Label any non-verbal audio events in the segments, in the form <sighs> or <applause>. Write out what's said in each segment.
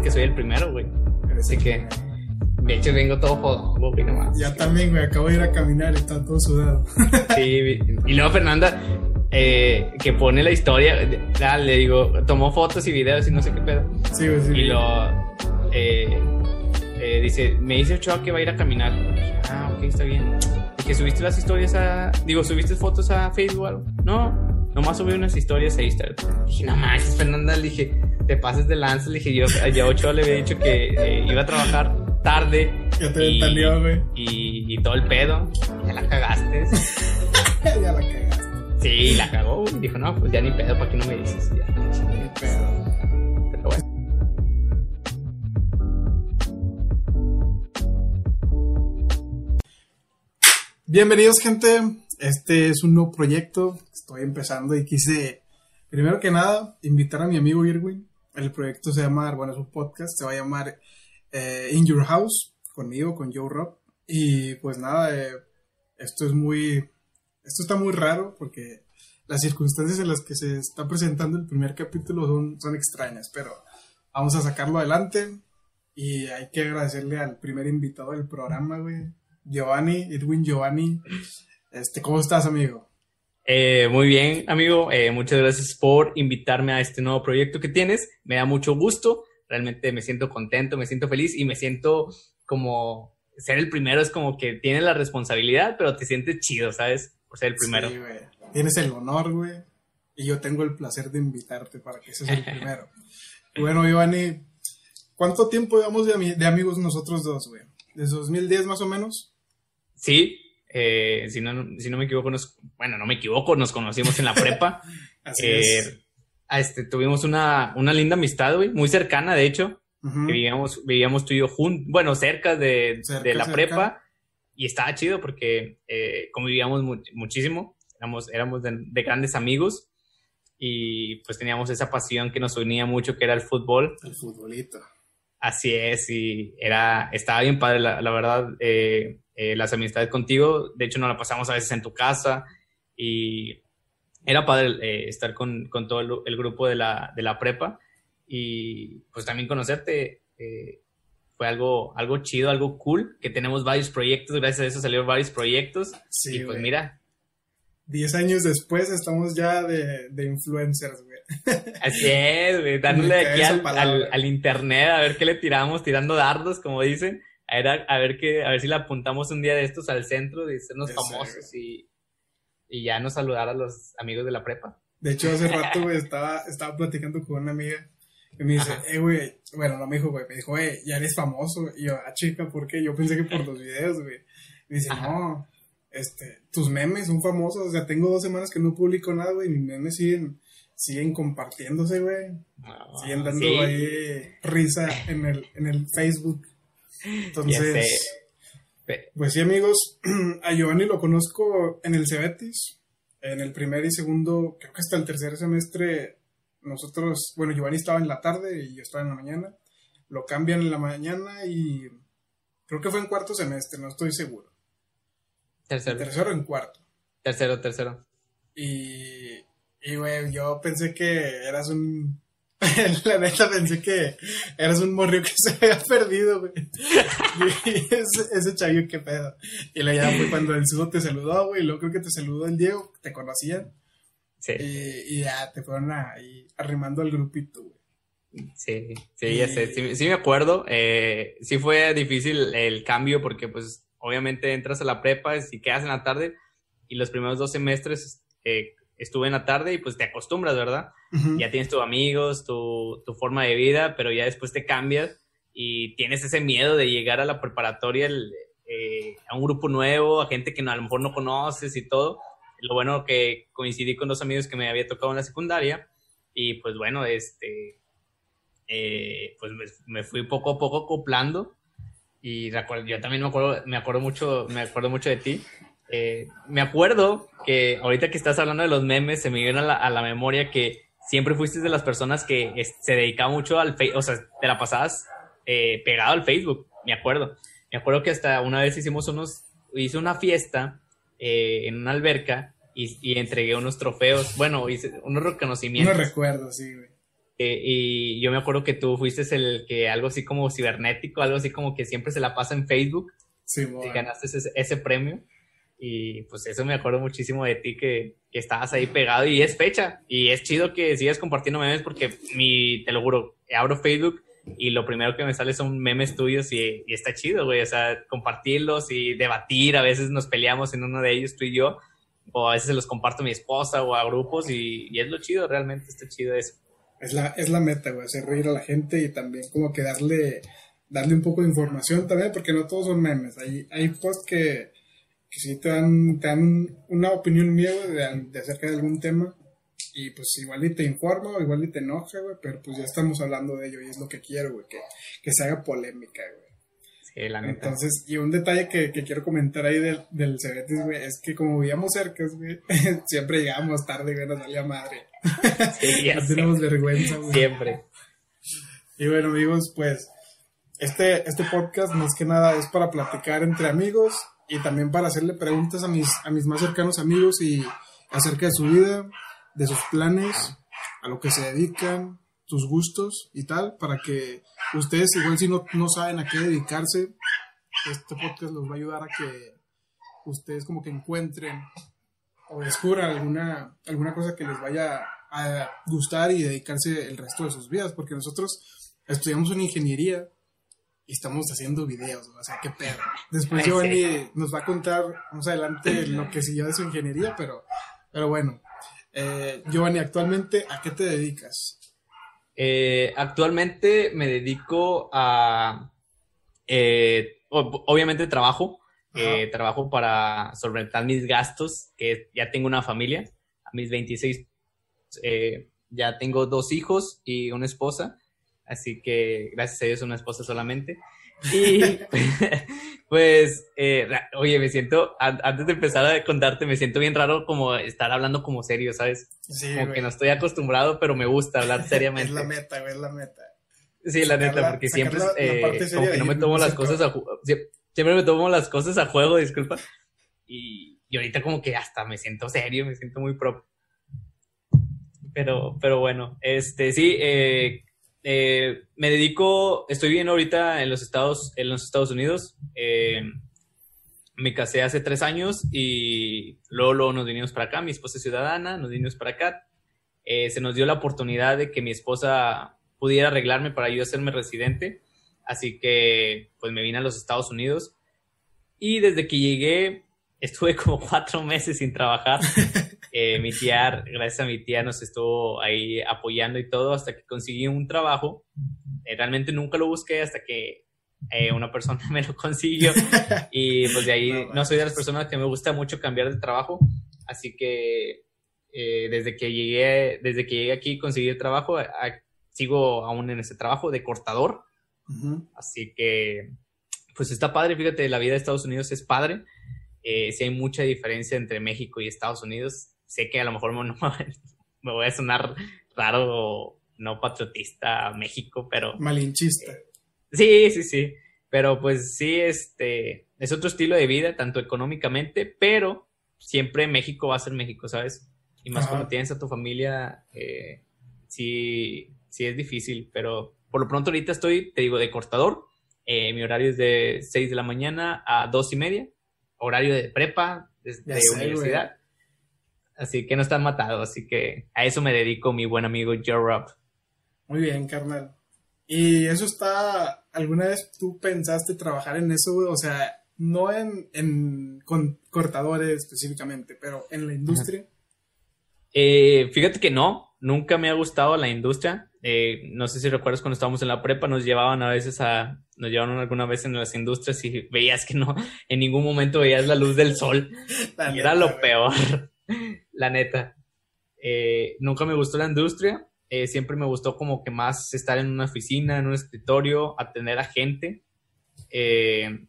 que soy el primero, güey. Así que, de hecho, vengo todo jodido, güey, nomás. Ya también, güey, acabo de ir a caminar y está todo sudado. <laughs> Sí, y luego Fernanda, eh, que pone la historia, ah, le digo, tomó fotos y videos y no sé qué pedo. Sí, güey, sí. Y lo eh, eh, dice, me dice Ochoa que va a ir a caminar. Ah, ok, está bien. Y que subiste las historias a. Digo, ¿subiste fotos a Facebook o algo? No, nomás subí unas historias a Instagram. Dije, no manches, Fernanda, le dije, te pases de lanza. Le dije, yo ya Ochoa le había dicho que eh, iba a trabajar tarde. Ya te entendió, güey. Y, y todo el pedo. Ya la cagaste. <laughs> ya la cagaste. Sí, la cagó. güey. Dijo, no, pues ya ni pedo, ¿para qué no me dices? Ya. Qué pedo. Pero bueno. Bienvenidos, gente. Este es un nuevo proyecto. Estoy empezando y quise, primero que nada, invitar a mi amigo Irwin. El proyecto se llama, bueno, es un podcast, se va a llamar eh, In Your House, conmigo, con Joe Rock. Y pues nada, eh, esto es muy, esto está muy raro porque las circunstancias en las que se está presentando el primer capítulo son, son extrañas, pero vamos a sacarlo adelante. Y hay que agradecerle al primer invitado del programa, güey. Giovanni, Edwin Giovanni. Este, ¿cómo estás, amigo? Eh, muy bien, amigo. Eh, muchas gracias por invitarme a este nuevo proyecto que tienes. Me da mucho gusto. Realmente me siento contento, me siento feliz y me siento como ser el primero es como que tienes la responsabilidad, pero te sientes chido, ¿sabes? Por ser el primero. Sí, güey. Tienes el honor, güey. Y yo tengo el placer de invitarte para que seas el <laughs> primero. bueno, Giovanni, ¿cuánto tiempo llevamos de, de amigos nosotros dos, güey? ¿Desde 2010 más o menos? Sí, eh, si, no, si no me equivoco, nos, bueno, no me equivoco, nos conocimos en la prepa. <laughs> Así Eh, es. este, tuvimos una, una linda amistad, güey, muy cercana, de hecho. Que vivíamos, vivíamos tú y yo juntos, bueno, cerca de, Cerca, de la cerca. prepa, y estaba chido porque eh, convivíamos mu- muchísimo, éramos, éramos de, de grandes amigos, y pues teníamos esa pasión que nos unía mucho, que era el fútbol, El futbolito. así es, y era, estaba bien padre, la, la verdad, eh, eh, las amistades contigo, de hecho nos la pasamos a veces en tu casa, y era padre eh, estar con, con todo el, el grupo de la, de la prepa y pues también conocerte eh, fue algo, algo chido, algo cool, que tenemos varios proyectos, gracias a eso salieron varios proyectos. Sí, y pues mira, Diez años después estamos ya de, de influencers, güey. <laughs> así es, güey, dándole aquí al internet a ver qué le tiramos, tirando dardos, como dicen, a ver, a ver, qué, a ver si le apuntamos un día de estos al centro de sernos famosos y, y ya nos saludar a los amigos de la prepa. De hecho, hace rato, <laughs> güey, estaba, estaba platicando con una amiga y me dice, Ajá. eh, güey, bueno, no me dijo, güey, me dijo, güey, ya eres famoso. Y yo, ah, chica, ¿por qué? Yo pensé que por los videos, güey. Y dice, Ajá. no, este, tus memes son famosos. O sea, tengo dos semanas que no publico nada, güey, mis memes siguen, siguen compartiéndose, güey. No, Siguen dando sí, ahí risa en el, en el Facebook. Ya Entonces, pues sí, amigos, <clears throat> a Giovanni lo conozco en el Cebetis, en el primer y segundo, creo que hasta el tercer semestre, nosotros, bueno, Giovanni estaba en la tarde y yo estaba en la mañana, lo cambian en la mañana y creo que fue en cuarto semestre, no estoy seguro, Tercero, tercero o en cuarto. tercero, tercero. Y, y güey, yo pensé que eras un... <laughs> La neta pensé que eras un morrio que se había perdido, güey. Y ese, ese chavillo, qué pedo. Y ya fue cuando el sudo te saludó, güey. Luego creo que te saludó el Diego, te conocían. Sí. Y, y ya te fueron ahí arrimando al grupito, güey. Sí, sí, ya sé, sí, sí me acuerdo. Eh, sí fue difícil el cambio porque pues obviamente entras a la prepa y quedas en la tarde y los primeros dos semestres eh, estuve en la tarde y pues te acostumbras, ¿verdad? Ya tienes tus amigos, tu, tu forma de vida, pero ya después te cambias y tienes ese miedo de llegar a la preparatoria el, eh, a un grupo nuevo, a gente que no- a lo mejor no conoces y todo. Lo bueno que coincidí con dos amigos que me había tocado en la secundaria y pues bueno, este, eh, pues me, me fui poco a poco acoplando y recuerdo- yo también me acuerdo, me acuerdo mucho, me acuerdo mucho de ti. Eh, me acuerdo que ahorita que estás hablando de los memes, se me viene a la, a la memoria que siempre fuiste de las personas que es- se dedicaba mucho al Facebook, o sea, te la pasabas eh, pegado al Facebook, me acuerdo. Me acuerdo que hasta una vez hicimos unos, hice una fiesta eh, en una alberca y, y entregué unos trofeos, bueno, hice unos No reconocimientos. recuerdo, sí, güey. y yo me acuerdo que tú fuiste el que algo así como cibernético, algo así como que siempre se la pasa en Facebook. Sí, y ganaste ese, ese, premio. Y pues eso me acuerdo muchísimo de ti que, que, estabas ahí pegado y es fecha. Y es chido que sigas compartiendo memes porque mi, te lo juro, abro Facebook y lo primero que me sale son memes tuyos y, y está chido, güey. O sea, compartirlos y debatir. A veces nos peleamos en uno de ellos, tú y yo. O a veces se los comparto a mi esposa o a grupos y, y es lo chido, realmente está chido eso. Es la, es la meta, güey, hacer reír a la gente y también como que darle, darle un poco de información también, porque no todos son memes. Hay, hay posts que, que sí te dan, te dan una opinión mía, de, de, acerca de algún tema. Y pues igual y te informa o igual y te enoja, güey, pero pues ya estamos hablando de ello y es lo que quiero, güey, que, que se haga polémica, güey. Entonces, y un detalle que, que quiero comentar ahí del, del Cebetis, güey, es que como vivíamos cerca, güey, <laughs> siempre llegábamos tarde, güey, nos salía madre. Sí, ya <laughs> no tenemos vergüenza, güey. Siempre. Y bueno, amigos, pues, este, este podcast más que nada es para platicar entre amigos y también para hacerle preguntas a mis, a mis más cercanos amigos y acerca de su vida, de sus planes, a lo que se dedican, sus gustos y tal, para que ustedes igual si no, no saben a qué dedicarse, este podcast los va a ayudar a que ustedes como que encuentren o descubran alguna, alguna cosa que les vaya a gustar y dedicarse el resto de sus vidas, porque nosotros estudiamos una ingeniería y estamos haciendo videos, o sea, qué perro. <laughs> Después Giovanni nos va a contar más adelante <laughs> lo que siguió de su ingeniería, pero, pero bueno. Eh, Giovanni, actualmente, ¿a qué te dedicas? Eh, actualmente me dedico a, eh, obviamente trabajo, eh, trabajo para solventar mis gastos, que ya tengo una familia, a mis 26, ya tengo dos hijos y una esposa, así que gracias a Dios una esposa solamente. Y <laughs> pues, eh, oye, me siento, antes de empezar a contarte, me siento bien raro como estar hablando como serio, ¿sabes? Sí, como que no estoy acostumbrado, pero me gusta hablar <laughs> seriamente. es la meta, güey, es la meta. Sí, la neta, porque siempre eh, como que no me tomo las cosas a siempre me tomo las cosas a juego, disculpa. Y, y ahorita como que hasta me siento serio, me siento muy propio. Pero, pero bueno, este, sí, eh, eh, me dedico, estoy viviendo ahorita en los Estados, en los Estados Unidos. Eh, me casé hace tres años y luego, nos vinimos para acá. Mi esposa es ciudadana, nos vinimos para acá. Eh, se nos dio la oportunidad de que mi esposa pudiera arreglarme para yo hacerme residente. Así que pues me vine a los Estados Unidos. Y desde que llegué estuve <laughs> como cuatro meses sin trabajar. <laughs> Eh, mi tía, gracias a mi tía, nos estuvo ahí apoyando y todo hasta que conseguí un trabajo. Eh, realmente nunca lo busqué hasta que eh, una persona <laughs> me lo consiguió. Y pues de ahí no, soy de las personas que me gusta mucho cambiar de trabajo. Así que desde que llegué, desde que llegué aquí conseguí el trabajo, sigo aún en ese trabajo de cortador. Así que pues está padre, fíjate, la vida de Estados Unidos es padre. Eh, si hay mucha diferencia entre México y Estados Unidos, sé que a lo mejor me, <laughs> me voy a sonar raro no patriotista a México, pero... Malinchista. sí, sí, sí. Pero pues sí, este, es otro estilo de vida, tanto económicamente, pero siempre México va a ser México, ¿sabes? Y más cuando tienes a tu familia, eh, sí, sí es difícil, pero por lo pronto ahorita estoy, te digo, de cortador. Eh, mi horario es de 6 de la mañana a 2 y media, horario de prepa, de, universidad. Así que no están matados, así que a eso me dedico mi buen amigo Joe Rob. Muy bien, carnal. ¿Y eso está, alguna vez tú pensaste trabajar en eso, O sea, no en, en con cortadores específicamente, pero en la industria. Eh, fíjate que no, nunca me ha gustado la industria. Eh, no sé si recuerdas cuando estábamos en la prepa, nos llevaban a veces a, nos llevaron alguna vez en las industrias y veías que no, en ningún momento veías la luz del sol. y era lo peor la neta. Eh, nunca me gustó la industria, eh, siempre me gustó como que más estar en una oficina, en un escritorio, atender a gente. Eh,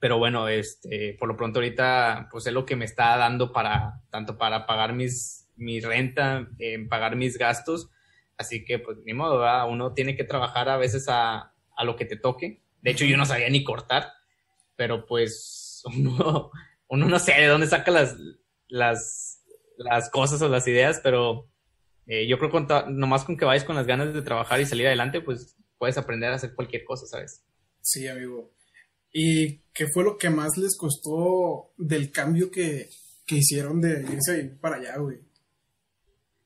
pero bueno, este, por lo pronto ahorita pues es lo que me está dando para, tanto para pagar mis, mi renta, pagar mis gastos. Así que pues ni modo, uno tiene que trabajar a veces a, a lo que te toque. De hecho yo no sabía ni cortar, pero pues <laughs> uno, uno no sé de dónde saca las, las, las cosas o las ideas, pero Eh, yo creo que nomás con que vayas con las ganas de trabajar y salir adelante, pues puedes aprender a hacer cualquier cosa, ¿sabes? Sí, amigo. ¿Y qué fue lo que más les costó del cambio que, que hicieron de irse para allá, güey?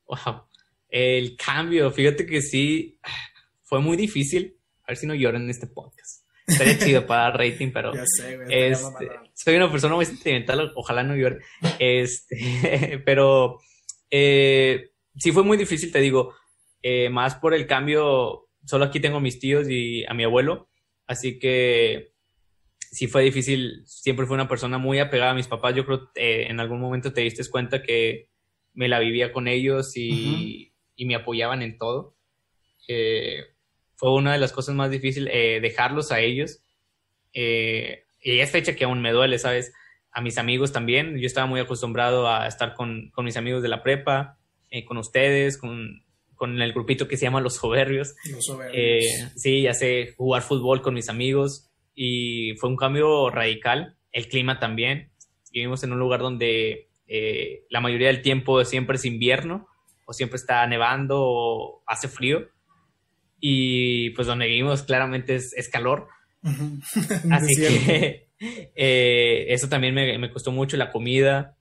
Wow. El cambio, fíjate que sí, <sighs> fue muy difícil. A ver si no lloran en este podcast. Estaría chido para rating, pero. Ya sé, güey. Este, soy una persona muy sentimental, ojalá no llore. Este, <laughs> pero eh, sí fue muy difícil, te digo. Eh, más por el cambio, solo aquí tengo mis tíos y a mi abuelo. Así que sí fue difícil. Siempre fue una persona muy apegada a mis papás. Yo creo que eh, en algún momento te diste cuenta que me la vivía con ellos y, y me apoyaban en todo. Eh, fue una de las cosas más difíciles, eh, dejarlos a ellos. Eh, y es fecha que aún me duele, ¿sabes? A mis amigos también. Yo estaba muy acostumbrado a estar con, con mis amigos de la prepa, eh, con ustedes, con, con, el grupito que se llama Los Soberbios. Los soberbios. Eh, sí, ya sé, jugar fútbol con mis amigos. Y fue un cambio radical. El clima también. Vivimos en un lugar donde eh, la mayoría del tiempo siempre es invierno, o siempre está nevando, o hace frío y pues donde vivimos claramente es, es calor. <laughs> Así que <laughs> eh, eso también me, me, costó mucho la comida,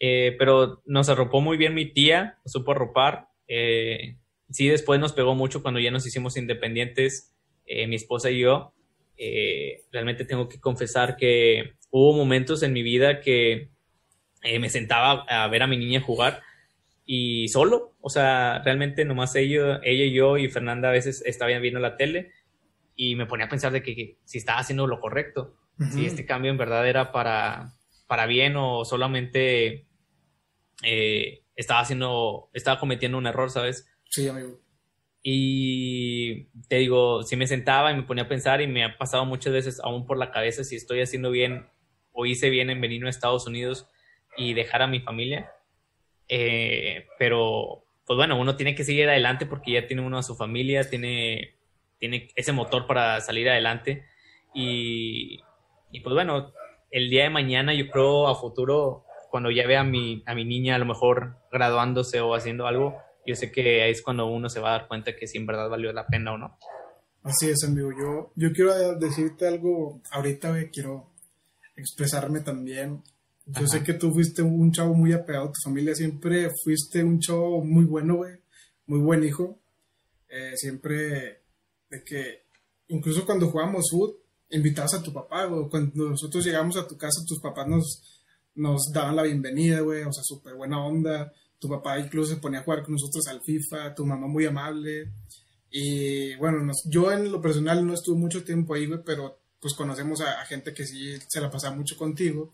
eh, pero nos arropó muy bien mi tía, nos supo arropar. Eh, sí, después nos pegó mucho cuando ya nos hicimos independientes, eh, mi esposa y yo. Eh, realmente tengo que confesar que hubo momentos en mi vida que me sentaba a ver a mi niña jugar y solo, o sea, realmente nomás ella, ella y yo y Fernanda a veces estaban viendo la tele y me ponía a pensar de que, que si estaba haciendo lo correcto, uh -huh. si este cambio en verdad era para, para bien o solamente eh, estaba haciendo, estaba cometiendo un error, ¿sabes? Sí, amigo. Y te digo, si me sentaba y me ponía a pensar y me ha pasado muchas veces aún por la cabeza si estoy haciendo bien o hice bien en venir a Estados Unidos y dejar a mi familia eh, pero, pues bueno, uno tiene que seguir adelante porque ya tiene uno a su familia, tiene, tiene ese motor para salir adelante. Y, y, pues bueno, el día de mañana yo creo a futuro, cuando ya vea a mi, a mi niña a lo mejor graduándose o haciendo algo, yo sé que ahí es cuando uno se va a dar cuenta que si en verdad valió la pena o no. Así es, amigo. Yo, yo quiero decirte algo ahorita, güey, quiero expresarme también yo Ajá. sé que tú fuiste un chavo muy apegado a tu familia, siempre fuiste un chavo muy bueno, güey, muy buen hijo. Eh, siempre de que, incluso cuando jugábamos fútbol, invitabas a tu papá, güey. Cuando nosotros llegamos a tu casa, tus papás nos, nos daban la bienvenida, güey, o sea, súper buena onda. Tu papá incluso se ponía a jugar con nosotros al FIFA, tu mamá muy amable. Y bueno, nos, yo en lo personal no estuve mucho tiempo ahí, güey, pero pues conocemos a, a gente que sí se la pasaba mucho contigo.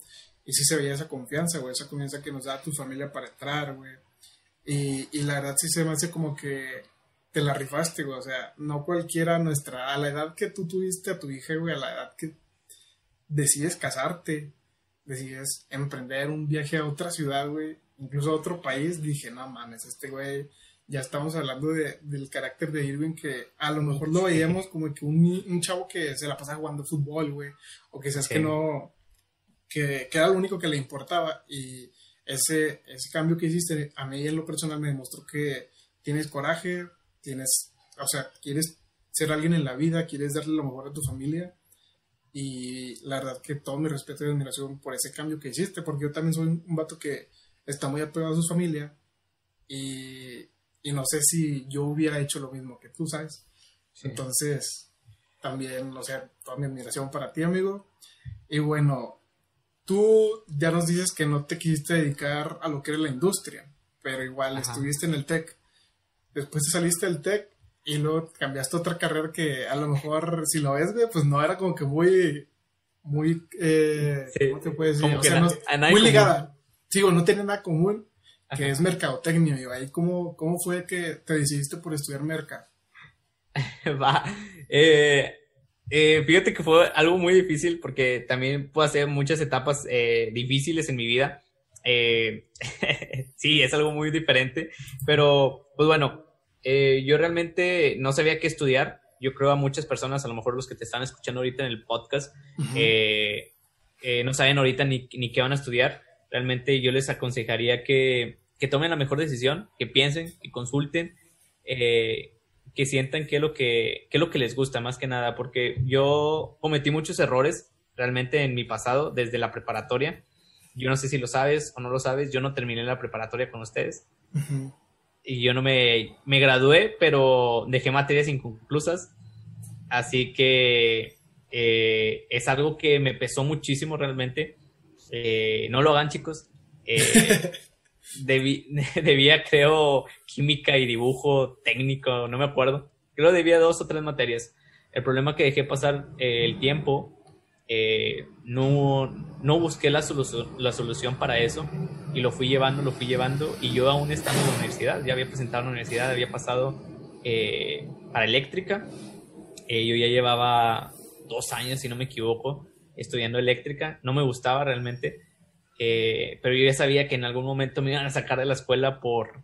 Y sí se veía esa confianza, güey, esa confianza que nos da tu familia para entrar, güey. Y, y, la verdad sí se me hace como que te la rifaste, güey. O sea, no cualquiera nuestra, a la edad que tú tuviste a tu hija, güey, a la edad que decides casarte, decides emprender un viaje a otra ciudad, güey, incluso a otro país, dije, no mames, este güey, ya estamos hablando de, del carácter de Irving que a lo mejor lo veíamos como que un, un chavo que se la pasa jugando fútbol, güey, o quizás sí. que no que, que, era lo único que le importaba y ese, ese cambio que hiciste a mí en lo personal me demostró que tienes coraje, tienes, o sea, quieres ser alguien en la vida, quieres darle lo mejor a tu familia y la verdad que todo mi respeto y admiración por ese cambio que hiciste, porque yo también soy un vato que está muy apegado a su familia y, y no sé si yo hubiera hecho lo mismo que tú, ¿sabes? Sí. Entonces, también, o sea, toda mi admiración para ti, amigo. Y bueno, tú ya nos dices que no te quisiste dedicar a lo que era la industria, pero igual Ajá. estuviste en el TEC. Después te saliste del TEC y luego cambiaste otra carrera que a lo mejor, si lo ves, pues no era como que muy, muy, eh, sí. ¿cómo te puedes decir? O sea, no, muy ligada. Sí, no tiene nada común, que Ajá. es mercadotecnia. Y ahí, ¿cómo, ¿cómo fue que te decidiste por estudiar merca? <laughs> Va, eh, eh, fíjate que fue algo muy difícil porque también puedo hacer muchas etapas eh, difíciles en mi vida. Eh, <laughs> sí, es algo muy diferente, pero pues bueno, eh, yo realmente no sabía qué estudiar. Yo creo a muchas personas, a lo mejor los que te están escuchando ahorita en el podcast, uh -huh. no saben ahorita ni, ni, qué van a estudiar. Realmente yo les aconsejaría que, que tomen la mejor decisión, que piensen, que consulten, eh, que sientan qué es lo que, qué es lo que les gusta más que nada, porque yo cometí muchos errores realmente en mi pasado, desde la preparatoria. Yo no sé si lo sabes o no lo sabes, yo no terminé la preparatoria con ustedes. Y yo no me, me gradué, pero dejé materias inconclusas. Así que eh, es algo que me pesó muchísimo realmente. Eh, no lo hagan, chicos. Eh, <laughs> <laughs> debía, creo, química y dibujo técnico, no me acuerdo. Creo debía dos o tres materias. El problema que dejé pasar el tiempo, no, no busqué la, la solución para eso y lo fui llevando, lo fui llevando y yo aún estando en la universidad, ya había presentado en la universidad, había pasado para eléctrica, yo ya llevaba dos años, si no me equivoco, estudiando eléctrica. No me gustaba realmente, eh, pero yo ya sabía que en algún momento me iban a sacar de la escuela por,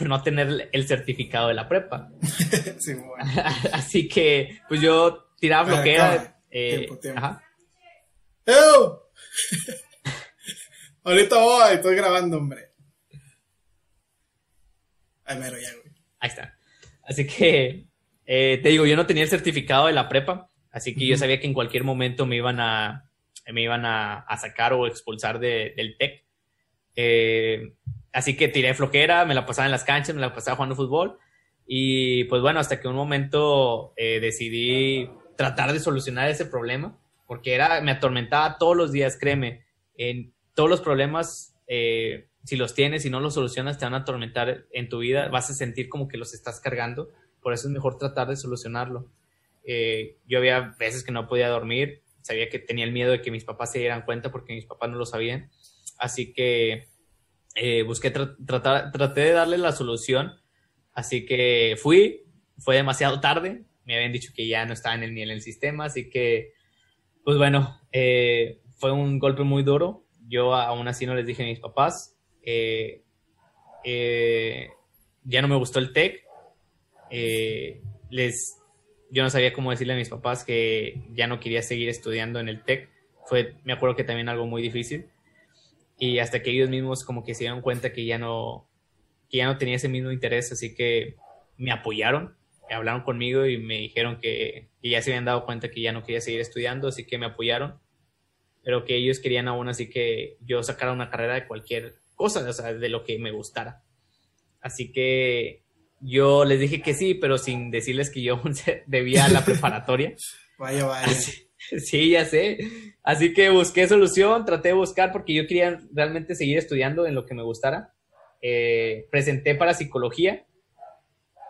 no tener el certificado de la prepa. <laughs> <laughs> Así que, pues yo tiraba bloquea. Eh, ajá. <laughs> Ahorita voy, estoy grabando, hombre. Ay, mero ya, güey. Ahí está. Así que, eh, te digo, yo no tenía el certificado de la prepa. Así que yo sabía que en cualquier momento me iban a, me iban a, sacar o expulsar del TEC. Eh, así que tiré flojera, me la pasaba en las canchas, me la pasaba jugando fútbol. Y pues bueno, hasta que un momento eh, decidí tratar de solucionar ese problema, porque era, me atormentaba todos los días, créeme. En todos los problemas, eh, si los tienes y no los solucionas, te van a atormentar en tu vida, vas a sentir como que los estás cargando. Por eso es mejor tratar de solucionarlo. Eh, yo había veces que no podía dormir, sabía que tenía el miedo de que mis papás se dieran cuenta porque mis papás no lo sabían. Así que eh, busqué, tratar, traté de darle la solución. Así que fui, fue demasiado tarde, me habían dicho que ya no estaba en el, ni en el sistema, así que, pues bueno, eh, fue un golpe muy duro. Yo aún así no les dije a mis papás. ya no me gustó el TEC. les yo no sabía cómo decirle a mis papás que ya no quería seguir estudiando en el TEC. Fue, me acuerdo que también algo muy difícil. Y hasta que ellos mismos como que se dieron cuenta que ya no, que ya no tenía ese mismo interés, así que me apoyaron, hablaron conmigo y me dijeron que, que ya se habían dado cuenta que ya no quería seguir estudiando, así que me apoyaron, pero que ellos querían aún así que yo sacara una carrera de cualquier cosa, o sea, de lo que me gustara. Así que yo les dije que sí, pero sin decirles que yo <laughs> debía la preparatoria. <laughs> vaya, vaya. sí, ya sé. Así que busqué solución, traté de buscar porque yo quería realmente seguir estudiando en lo que me gustara. Eh, presenté para psicología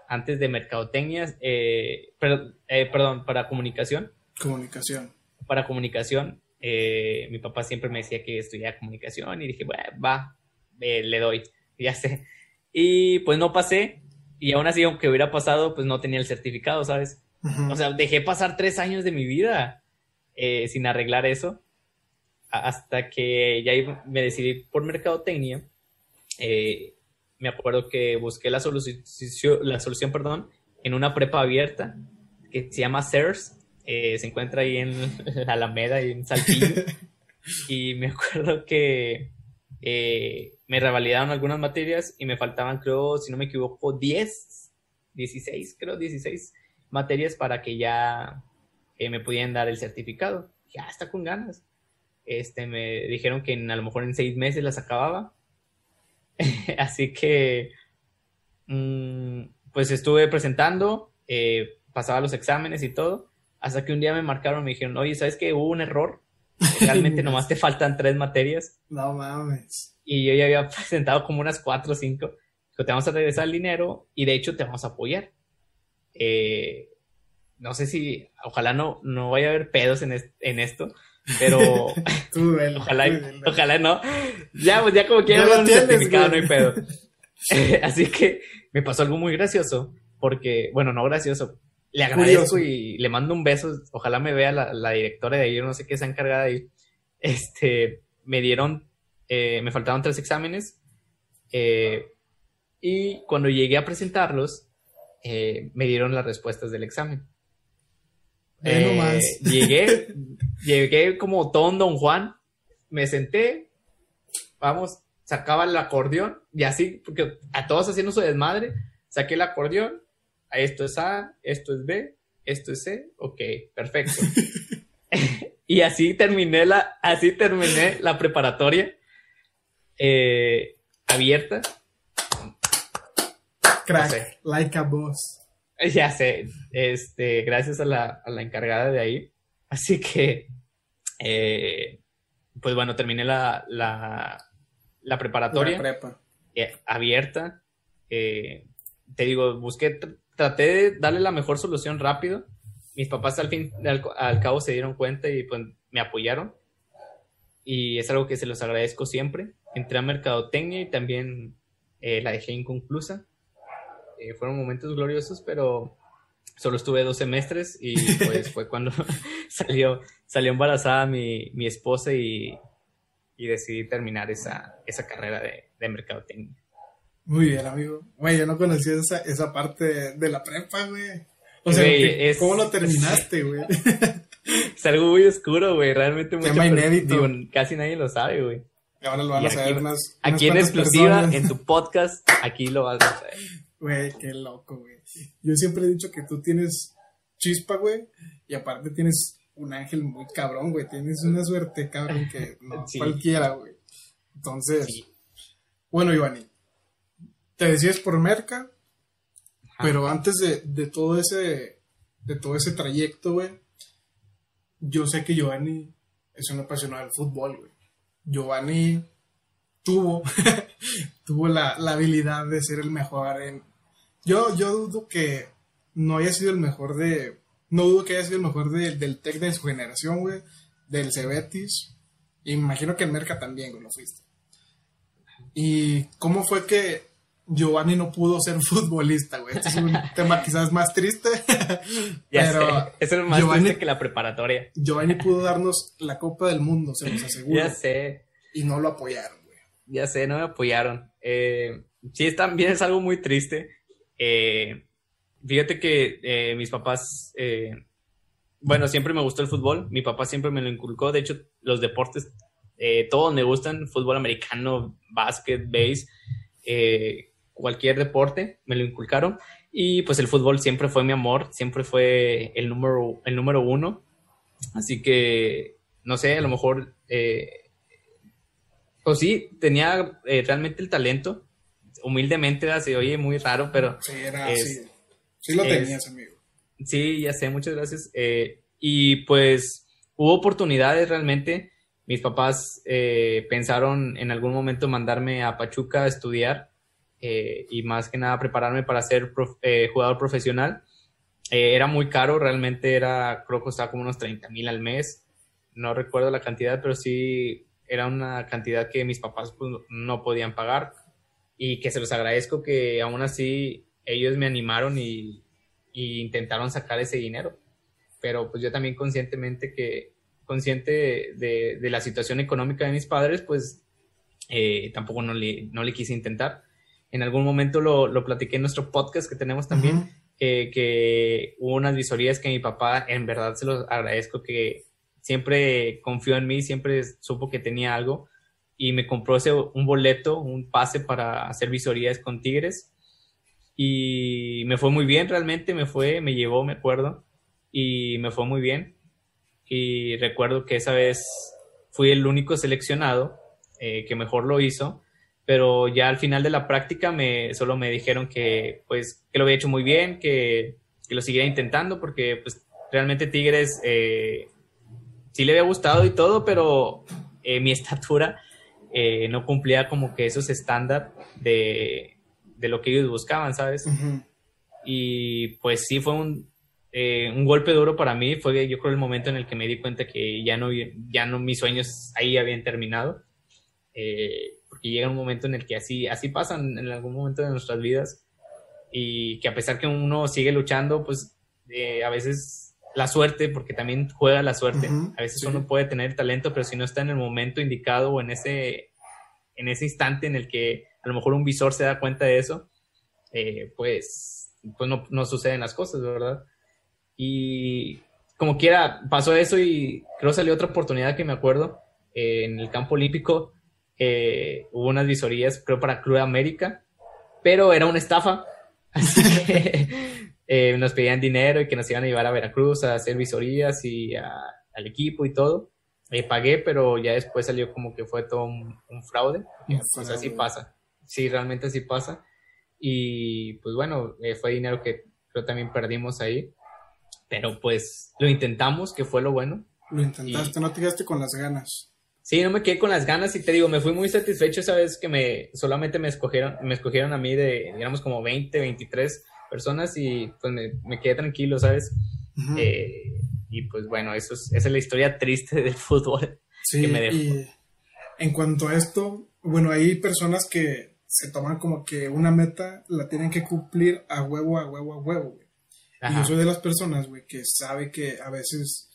antes de mercadotecnia, eh, eh, perdón, para comunicación. Comunicación. Para comunicación. mi papá siempre me decía que estudiaba comunicación y dije, bueno, va, le doy, ya sé. Y pues no pasé, y aún así, aunque hubiera pasado, pues no tenía el certificado, ¿sabes? O sea, dejé pasar tres años de mi vida eh, sin arreglar eso. Hasta que ya me decidí por mercadotecnia. Eh, me acuerdo que busqué la solución, la solución perdón, en una prepa abierta que se llama CERS. Eh, se encuentra ahí en la <laughs> Alameda y en Saltillo. <laughs> y me acuerdo que eh, me revalidaron algunas materias y me faltaban, creo, si no me equivoco, 10, 16, creo, 16 materias para que ya eh, me pudieran dar el certificado. Ya está con ganas. Este, me dijeron que a lo mejor en seis meses las acababa. <laughs> Así que, mm, pues estuve presentando, eh, pasaba los exámenes y todo, hasta que un día me marcaron y me dijeron, oye, ¿sabes que hubo un error? Realmente <laughs> nomás te faltan tres materias. No mames. Y yo ya había presentado como unas cuatro o cinco. Dijo, te vamos a regresar el dinero y de hecho te vamos a apoyar. Eh, no sé si, ojalá no, no vaya a haber pedos en, en esto, pero <laughs> ojalá, ojalá no. Ya, pues ya como quiera un certificado, no hay pedo. <laughs> así que me pasó algo muy gracioso, porque, bueno, no gracioso, le agradezco y le mando un beso. Ojalá me vea la, directora de ahí, no sé qué se encargada de ahí. Este, me dieron, eh, me faltaron tres exámenes. Eh, y cuando llegué a presentarlos, eh, me dieron las respuestas del examen. <laughs> llegué, llegué como todo Don Juan, me senté, vamos, sacaba el acordeón y así, porque a todos haciendo su desmadre, saqué el acordeón, esto es A, esto es B, esto es C, ok, perfecto. <laughs> y así terminé la, así terminé la preparatoria eh, abierta. Crack, like a boss. Ya sé, este, gracias a la, a la encargada de ahí. Así que, eh, pues bueno, terminé la, la, la preparatoria. La prepa. eh, abierta. Eh, te digo, busqué, traté de darle la mejor solución rápido. Mis papás al fin, al, cabo se dieron cuenta y pues me apoyaron. Y es algo que se los agradezco siempre. Entré a mercadotecnia y también eh, la dejé inconclusa. Eh, fueron momentos gloriosos, pero solo estuve dos semestres y pues fue cuando <laughs> salió, salió embarazada mi, mi esposa y, y decidí terminar esa, esa carrera de, de mercadotecnia. Muy bien, amigo. Güey, yo no conocía esa, esa parte de, de la prepa, güey. O sea, Güey, ¿qué- es- ¿cómo lo terminaste, güey? <laughs> Es algo muy oscuro, güey. Realmente per- inédito. digo, casi nadie lo sabe, güey. Y ahora lo van Y a saber aquí- unas, unas Aquí en exclusiva, personas. en tu podcast, aquí lo vas a saber. Güey, qué loco, güey. Yo siempre he dicho que tú tienes chispa, güey, y aparte tienes un ángel muy cabrón, güey. Tienes una suerte, cabrón, que no <laughs> Sí. cualquiera, güey. Entonces, Sí. bueno, Ivani, te decides por Merca, pero antes de, de todo ese de todo ese trayecto, güey, yo sé que Giovanni es un apasionado del fútbol, güey. Giovanni tuvo, <laughs> tuvo la, la habilidad de ser el mejor en... Yo, yo dudo que no haya sido el mejor de... No dudo que haya sido el mejor de- del Tec de su generación, güey. Del Cebetis. Y me imagino que en Merca también, güey, lo fuiste. ¿Y cómo fue que Giovanni no pudo ser <laughs> futbolista, güey? Este es un tema quizás más triste. <laughs> Pero sé. Eso es más Giovanni- triste que la preparatoria. Giovanni pudo darnos la Copa del Mundo, se los aseguro. Ya sé. Y no lo apoyaron, güey. Ya sé, no me apoyaron. Eh, sí, también es algo muy triste. Eh, fíjate que eh, mis papás, eh, bueno, siempre me gustó el fútbol. Mi papá siempre me lo inculcó. De hecho, los deportes, eh, todos me gustan. Fútbol americano, básquet, base, eh, cualquier deporte, me lo inculcaron. Y pues el fútbol siempre fue mi amor, siempre fue el número, el número uno. Así que, no sé, a lo mejor... eh, pues sí, tenía eh, realmente el talento. Humildemente se oye muy raro, pero Sí, era Es- así. Sí lo es- tenías, amigo. sí, ya sé, muchas gracias. Eh, y pues hubo oportunidades realmente. Mis papás eh, pensaron en algún momento mandarme a Pachuca a estudiar eh, y más que nada prepararme para ser prof- eh, jugador profesional. Eh, era muy caro, realmente era, creo que costaba como unos 30 mil al mes. No recuerdo la cantidad, pero sí era una cantidad que mis papás pues, no podían pagar y que se los agradezco que aún así ellos me animaron y, y intentaron sacar ese dinero. Pero pues yo también conscientemente que, consciente de, de- de la situación económica de mis padres, pues eh, tampoco no le, no le quise intentar. En algún momento lo, lo platiqué en nuestro podcast que tenemos también, eh, que hubo unas visorías que mi papá, en verdad se los agradezco, que siempre confió en mí, siempre supo que tenía algo y me compró ese, un boleto, un pase para hacer visorías con Tigres. Y me fue muy bien realmente, me fue, me llevó, me acuerdo, y me fue muy bien. Y recuerdo que esa vez fui el único seleccionado eh, que mejor lo hizo pero ya al final de la práctica me solo me dijeron que pues que lo había hecho muy bien que, que lo siguiera intentando porque pues realmente Tigres eh, sí le había gustado y todo pero eh, mi <laughs> estatura eh, no cumplía como que esos estándares de, de lo que ellos buscaban sabes Ujú. y pues sí fue un, eh, un golpe duro para mí fue yo creo el momento en el que me di cuenta que ya no ya no mis sueños ahí habían terminado eh, porque llega un momento en el que así así pasan en algún momento de nuestras vidas y que a pesar que uno sigue luchando pues eh, a veces la suerte porque también juega la suerte Ujú, a veces sí. uno puede tener talento pero si no está en el momento indicado o en ese en ese instante en el que a lo mejor un visor se da cuenta de eso eh, pues, pues no, no suceden las cosas, ¿verdad? Y como quiera, pasó eso y creo salió otra oportunidad que me acuerdo eh, en el campo olímpico. Eh, hubo unas visorías, creo, para Club América, pero era una estafa. <laughs> Así que eh, nos pedían dinero y que nos iban a llevar a Veracruz a hacer visorías y al equipo y todo. Eh, pagué, pero ya después salió como que fue todo un, fraude. pues así pasa. Sí, realmente así pasa. Y pues bueno, eh, fue dinero que creo también perdimos ahí. Pero pues lo intentamos, que fue lo bueno. Lo intentaste, no te quedaste con las ganas. Sí, no me quedé con las ganas y te digo, me fui muy satisfecho esa vez que me solamente me escogieron, me escogieron a mí de, digamos, como 20, 23 personas y pues me, quedé tranquilo, ¿sabes? eh, y pues bueno, eso es, esa es la historia triste <laughs> del fútbol sí, Y en cuanto a esto, bueno, hay personas que se toman como que una meta la tienen que cumplir a huevo, a huevo, a huevo, güey. Y yo soy de las personas, güey, que sabe que a veces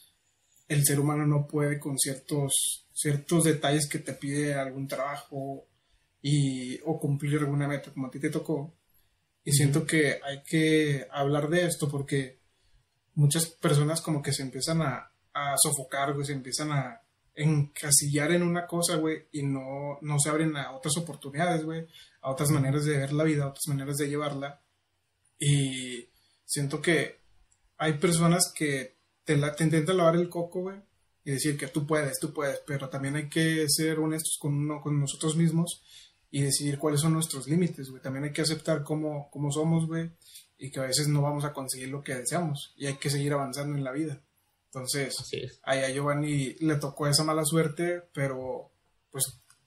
el ser humano no puede con ciertos, ciertos detalles que te pide algún trabajo y, o cumplir alguna meta como a ti te tocó. Y siento que hay que hablar de esto porque muchas personas como que se empiezan a, sofocar, güey, se empiezan a encasillar en una cosa, güey, y no, no se abren a otras oportunidades, güey, a otras maneras de ver la vida, a otras maneras de llevarla. Y siento que hay personas que te, la, te intentan lavar el coco, güey, y decir que tú puedes, tú puedes, pero también hay que ser honestos con, uno, con nosotros mismos y decidir cuáles son nuestros límites, güey. También hay que aceptar cómo, cómo somos, güey, y que a veces no vamos a conseguir lo que deseamos y hay que seguir avanzando en la vida. Entonces, ahí a Giovanni le tocó esa mala suerte, pero pues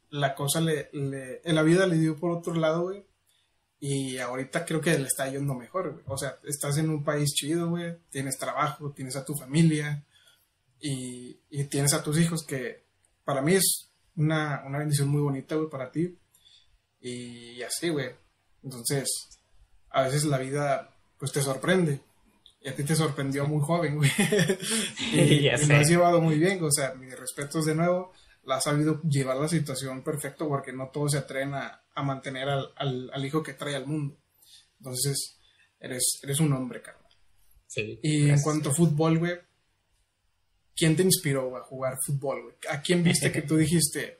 la cosa le, en la vida le dio por otro lado, güey. Y ahorita creo que le está yendo mejor, güey. O sea, estás en un país chido, güey. Tienes trabajo, tienes a tu familia y, y tienes a tus hijos, que para mí es una, una bendición muy bonita, güey, para ti. Y así, güey. Entonces, a veces la vida pues te sorprende. Y a ti te sorprendió muy joven, güey. <laughs> y, lo has llevado muy bien, o sea, mis respetos de nuevo. La has sabido llevar la situación perfecto porque no todos se atreven a, mantener al, hijo que trae al mundo. Entonces, eres, eres un hombre, carnal. Sí, y en cuanto a fútbol, güey, ¿quién te inspiró a jugar fútbol, güey? ¿A quién viste que tú dijiste,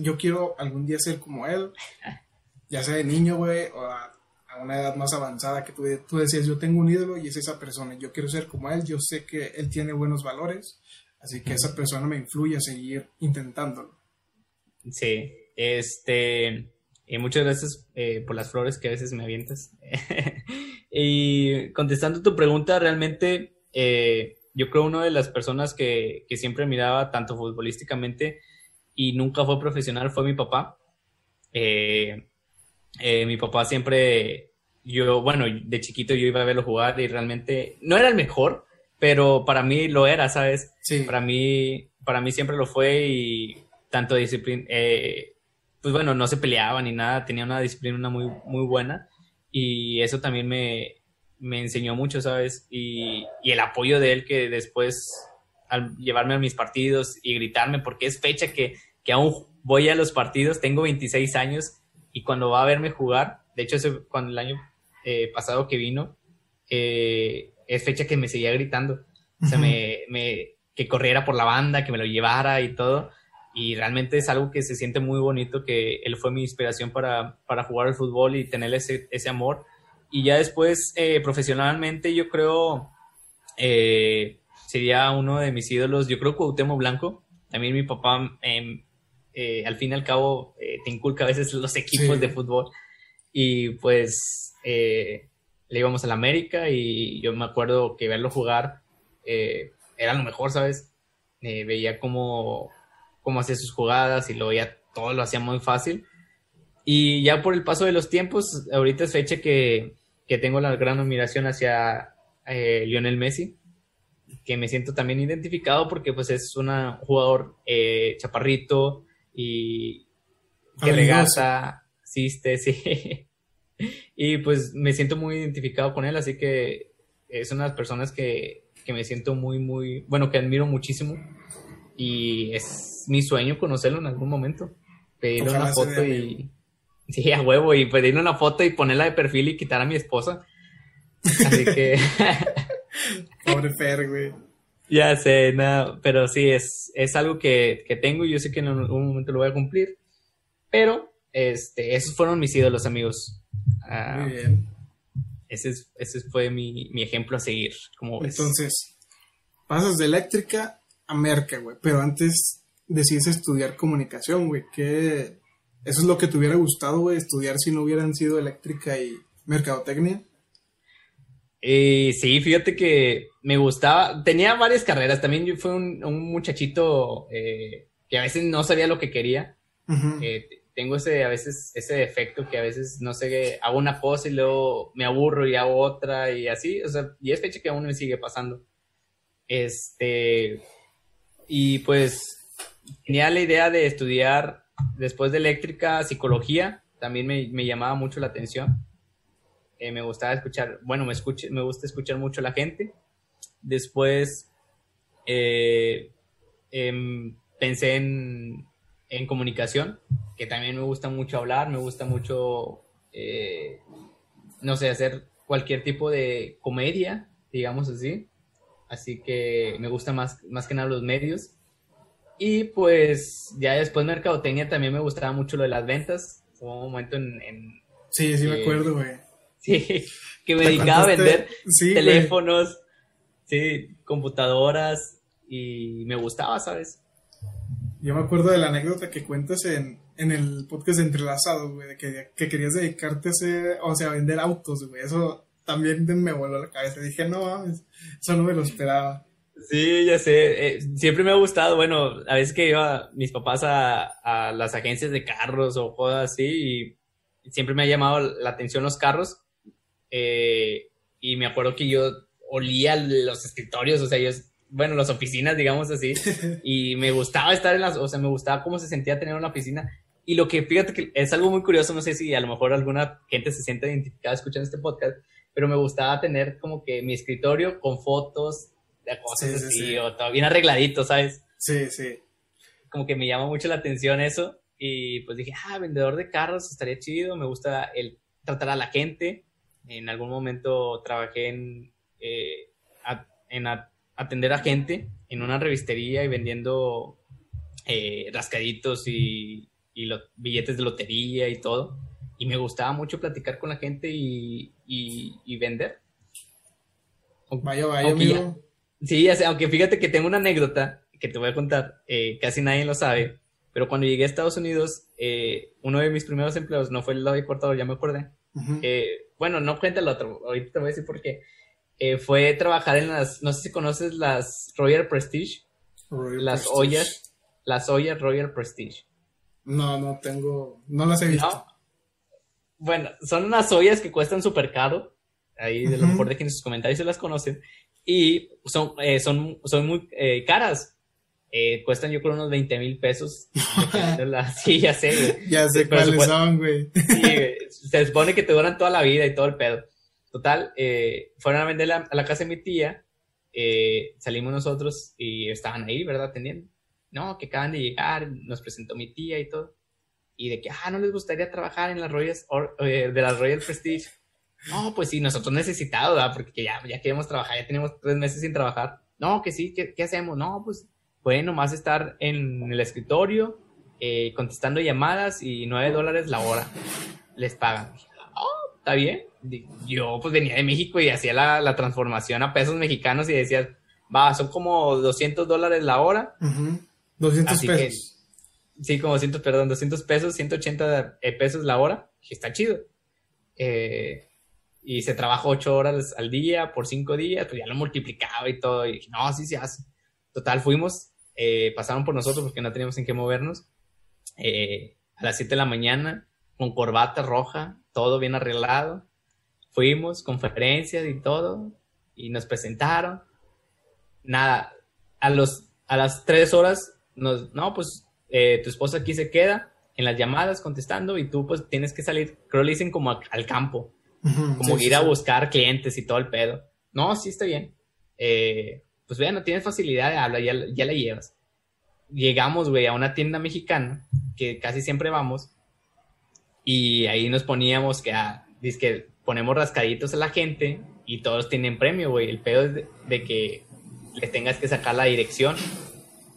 yo quiero algún día ser como él? Ya sea de niño, güey, o a a una edad más avanzada que tú, tú decías, yo tengo un ídolo y es esa persona, yo quiero ser como él, yo sé que él tiene buenos valores, así que esa persona me influye a seguir intentándolo. Sí, este, y muchas gracias eh, por las flores que a veces me avientas. <laughs> y contestando tu pregunta, realmente eh, yo creo una de las personas que, que siempre miraba tanto futbolísticamente y nunca fue profesional fue mi papá. Eh, eh, mi papá siempre, yo, bueno, de chiquito yo iba a verlo jugar y realmente no era el mejor, pero para mí lo era, ¿sabes? Sí. Para mí, para mí siempre lo fue y tanto disciplina, eh, pues bueno, no se peleaba ni nada, tenía una disciplina muy, muy buena y eso también me, me enseñó mucho, ¿sabes? Y, y, el apoyo de él que después al llevarme a mis partidos y gritarme, porque es fecha que, que aún voy a los partidos, tengo 26 años y cuando va a verme jugar, de hecho, ese, cuando el año eh, pasado que vino, eh, es fecha que me seguía gritando. O sea, me, me, que corriera por la banda, que me lo llevara y todo. Y realmente es algo que se siente muy bonito, que él fue mi inspiración para, para jugar al fútbol y tener ese, ese amor. Y ya después, eh, profesionalmente, yo creo, sería uno de mis ídolos, yo creo Cuauhtémoc Blanco. También mi papá em, eh, al fin y al cabo eh, te inculca a veces los equipos de fútbol. Y pues eh, le íbamos a la América y yo me acuerdo que verlo jugar era lo mejor, ¿sabes? veía cómo, cómo hacía sus jugadas y lo veía, todo lo hacía muy fácil. Y ya por el paso de los tiempos, ahorita es fecha que, que tengo la gran admiración hacia Lionel Messi que me siento también identificado porque pues es un jugador chaparrito, y que regata, asiste, <laughs> sí. y pues me siento muy identificado con él, así que es una de las personas que, que me siento muy, muy, bueno, que admiro muchísimo y es mi sueño conocerlo en algún momento. Pedirle una foto y... Sí, a huevo, y pedirle una foto y ponerla de perfil y quitar a mi esposa. Así que... <laughs> Pobre Fer, güey. Ya sé, nada, pero sí, es, es algo que, que, tengo y yo sé que en algún momento lo voy a cumplir. Pero, este, esos fueron mis ídolos, amigos. Ah, Muy bien. ese, es- ese fue mi, mi ejemplo a seguir. Como ves? Entonces, pasas de eléctrica a merca, güey. Pero antes decides estudiar comunicación, güey. Que eso es lo que te hubiera gustado, güey, estudiar si no hubieran sido eléctrica y mercadotecnia. Eh, sí, fíjate que me gustaba, tenía varias carreras, también yo fui un, un muchachito eh, que a veces no sabía lo que quería. Eh, tengo ese, a veces, ese defecto que a veces, no sé, hago una cosa y luego me aburro y hago otra y así, o sea, y es fecha que aún me sigue pasando. Este, y pues tenía la idea de estudiar después de eléctrica, psicología, también me, me llamaba mucho la atención. Eh, me gustaba escuchar, bueno, me, escuche, me gusta escuchar mucho a la gente. Después eh, em, pensé en, en comunicación, que también me gusta mucho hablar, me gusta mucho, eh, no sé, hacer cualquier tipo de comedia, digamos así. Así que me gusta más, más que nada los medios. Y pues ya después mercadotecnia también me gustaba mucho lo de las ventas. Hubo un momento en, en- Sí, sí me acuerdo, güey. <laughs> sí, que me dedicaba a vender sí, teléfonos, sí, computadoras y me gustaba, ¿sabes? Yo me acuerdo de la anécdota que cuentas en, en el podcast de Entrelazados, güey, de que, que querías dedicarte a hacer, o sea, a vender autos, güey. Eso también me voló la cabeza. Dije, no mames, eso no me lo esperaba. Sí, ya sé. eh, siempre me ha gustado, bueno, a veces que iba mis papás a, a las agencias de carros o cosas así, y siempre me ha llamado la atención los carros. eh, y me acuerdo que yo olía los escritorios, o sea, yo, bueno, las oficinas, digamos así, <laughs> y me gustaba estar en las, o sea, me gustaba cómo se sentía tener una oficina. Y lo que, fíjate que es algo muy curioso, no sé si a lo mejor alguna gente se siente identificada escuchando este podcast, pero me gustaba tener como que mi escritorio con fotos cosas Sí, sí, así, sí. o todo bien arregladito, ¿sabes? Sí, sí. Como que me llama mucho la atención eso. Y pues dije, ah, vendedor de carros estaría chido, me gusta el tratar a la gente. En algún momento trabajé en, eh, a- en a- atender a gente en una revistería y vendiendo eh, rascaditos y, billetes de lotería y todo. Y me gustaba mucho platicar con la gente y, y- y vender. Vaya, vaya, amigo. Sí, ya sé, aunque fíjate que tengo una anécdota que te voy a contar, eh, casi nadie lo sabe, pero cuando llegué a Estados Unidos, eh, uno de mis primeros empleos no fue el lobby cortador, ya me acordé. Eh, bueno, no cuenta el otro, ahorita te voy a decir por qué. Fue trabajar en las, no sé si conoces las Royal Prestige, Royal las Prestige. ollas, las ollas Royal Prestige. No, no tengo, no las he visto. ¿No? Bueno, son unas ollas que cuestan súper caro. Ahí de lo mejor de que en sus comentarios se las conocen. Y son, eh, son, son muy eh, caras. Eh, cuestan yo creo unos 20 mil pesos. la- <laughs> Sí, ya sé. güey. Ya sé Pero cuáles son, güey. Sí, se supone que te duran toda la vida y todo el pedo. Total, eh, fueron a vender la- a la casa de mi tía. eh, salimos nosotros y estaban ahí, ¿verdad? Atendiendo. No, que acaban de llegar, nos presentó mi tía y todo. Y de que, ah, no les gustaría trabajar en las Royals, or- eh, de las Royal Prestige. No, pues sí, nosotros necesitados, ¿verdad? Porque ya, ya queremos trabajar, ya tenemos tres meses sin trabajar. No, que sí, ¿qué, qué hacemos? No, pues pueden nomás estar en el escritorio eh, contestando llamadas y nueve dólares la hora les pagan. "Oh, está bien. Yo pues venía de México y hacía la, la transformación a pesos mexicanos y decía, va, son como 200 dólares la hora. Ujú. 200 Así que- pesos. Sí, como 200, perdón, 200 pesos, 180 eh, pesos la hora. Dije, está chido. Eh, y se trabaja 8 horas al día por 5 días, pues ya lo multiplicaba y todo. Y dije, no, sí se hace. Total, fuimos, eh, pasaron por nosotros porque no teníamos en qué movernos. Eh, a las 7 de la mañana, con corbata roja, todo bien arreglado. Fuimos, conferencias y todo, y nos presentaron. Nada, a, los, a las 3 horas, nos, no, pues eh, tu esposa aquí se queda en las llamadas contestando y tú pues tienes que salir, creo le dicen como al campo, Como sí, ir sí, a buscar clientes y todo el pedo. No, sí está bien. Eh, pues vean, no tienes facilidad de habla, ya, ya la llevas. Llegamos, güey, a una tienda mexicana que casi siempre vamos y ahí nos poníamos que, a, que ponemos rascaditos a la gente y todos tienen premio, güey. El pedo es de, de que les tengas que sacar la dirección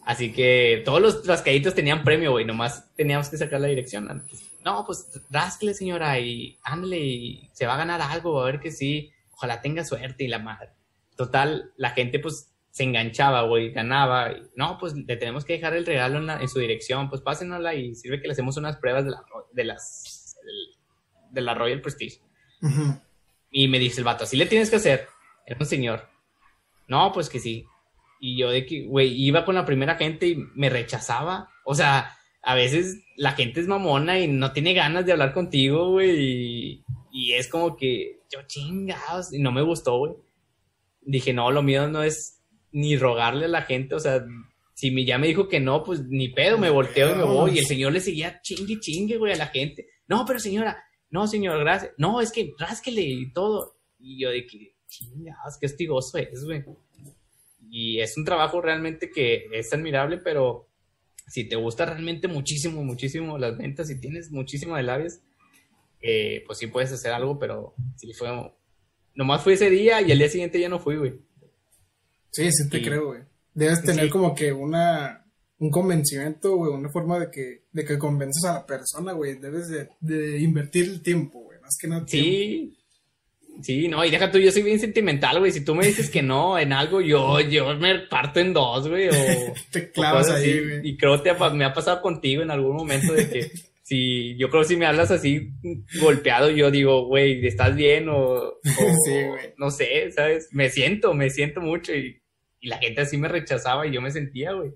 Así que todos los rascaditos tenían premio, güey, nomás teníamos que sacar la dirección antes. No, pues rásquele, señora, y ándale, y se va a ganar algo, a ver que sí, ojalá tenga suerte y la madre. Total, la gente pues se enganchaba, güey, ganaba. Y, no, pues le tenemos que dejar el regalo en, su dirección, pues pásenosla y sirve que le hacemos unas pruebas de, la, de las de la Royal Prestige. Y me dice el vato, así le tienes que hacer. Era un señor. No, pues que sí. Y yo de que, güey, iba con la primera gente y me rechazaba. O sea, a veces la gente es mamona y no tiene ganas de hablar contigo, güey. Y, es como que, yo chingados, y no me gustó, güey. Dije, no, lo mío no es ni rogarle a la gente, o sea, si me, ya me dijo que no, pues ni pedo, me volteo y me voy. Y el señor le seguía chingue, chingue, güey, a la gente. No, pero señora, no, señor, gracias. No, es que rásquele y todo. Y yo de que, chingados, qué hostigoso es, güey. Y es un trabajo realmente que es admirable, pero si te gusta realmente muchísimo, muchísimo las ventas y tienes muchísimo de labios, eh, pues sí puedes hacer algo, pero sí fue. Nomás fue ese día y el día siguiente ya no fui, güey. Sí, sí te creo, güey. Debes tener como que una un convencimiento, güey, una forma de que, de que convences a la persona, güey. Debes de, de invertir el tiempo, güey, más que nada. Sí. Sí, no, y deja tú, yo soy bien sentimental, güey. Si tú me dices que no en algo, yo, yo me parto en dos, güey. O, <laughs> te clavas ahí, güey. Y creo que me ha pasado contigo en algún momento de que <laughs> si yo creo que si me hablas así golpeado, yo digo, güey, ¿estás bien? O, <laughs> sí, güey. no sé, ¿sabes? Me siento, me siento mucho y y la gente así me rechazaba y yo me sentía, güey.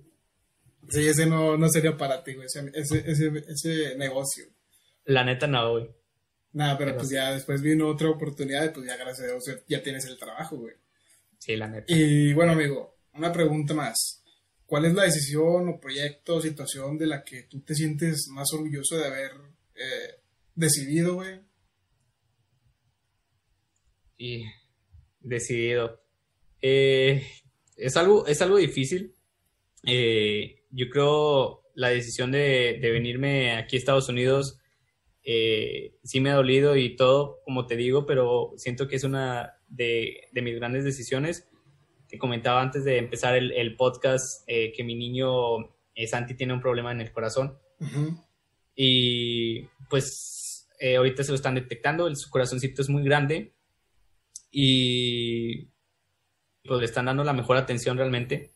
Sí, ese no, no sería para ti, güey, ese, ese, ese, negocio. La neta no, güey. Nada, pero, pues ya después vino otra oportunidad y pues ya gracias a Dios ya tienes el trabajo, güey. Sí, la neta. Y bueno, amigo, una pregunta más. ¿Cuál es la decisión o proyecto o situación de la que tú te sientes más orgulloso de haber eh, decidido, güey? Y decidido. Eh, es algo, es algo difícil. Eh, yo creo la decisión de, venirme aquí a Estados Unidos eh, sí me ha dolido y todo, como te digo, pero siento que es una de, mis grandes decisiones. Te comentaba antes de empezar el, podcast eh, que mi niño Santi tiene un problema en el corazón. Y pues ahorita se lo están detectando, el, su corazoncito es muy grande y pues le están dando la mejor atención realmente.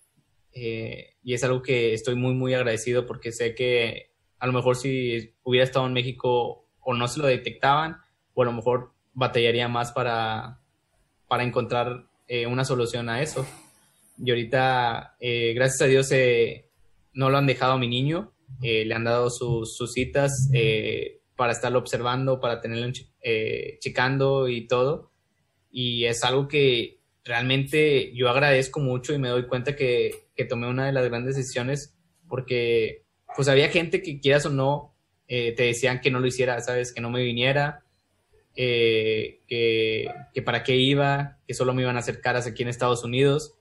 Eh, y es algo que estoy muy, muy agradecido porque sé que a lo mejor si hubiera estado en México o no se lo detectaban, o a lo mejor batallaría más para, para encontrar eh, una solución a eso. Y ahorita, eh, gracias a Dios, no lo han dejado a mi niño, le han dado sus citas para estarlo observando, para tenerlo checando y todo. Y es algo que realmente yo agradezco mucho y me doy cuenta que, tomé una de las grandes decisiones porque pues había gente que quieras o no, eh, te decían que no lo hiciera, ¿sabes? Que no me viniera, eh, que, para qué iba, que solo me iban a hacer caras aquí en Estados Unidos,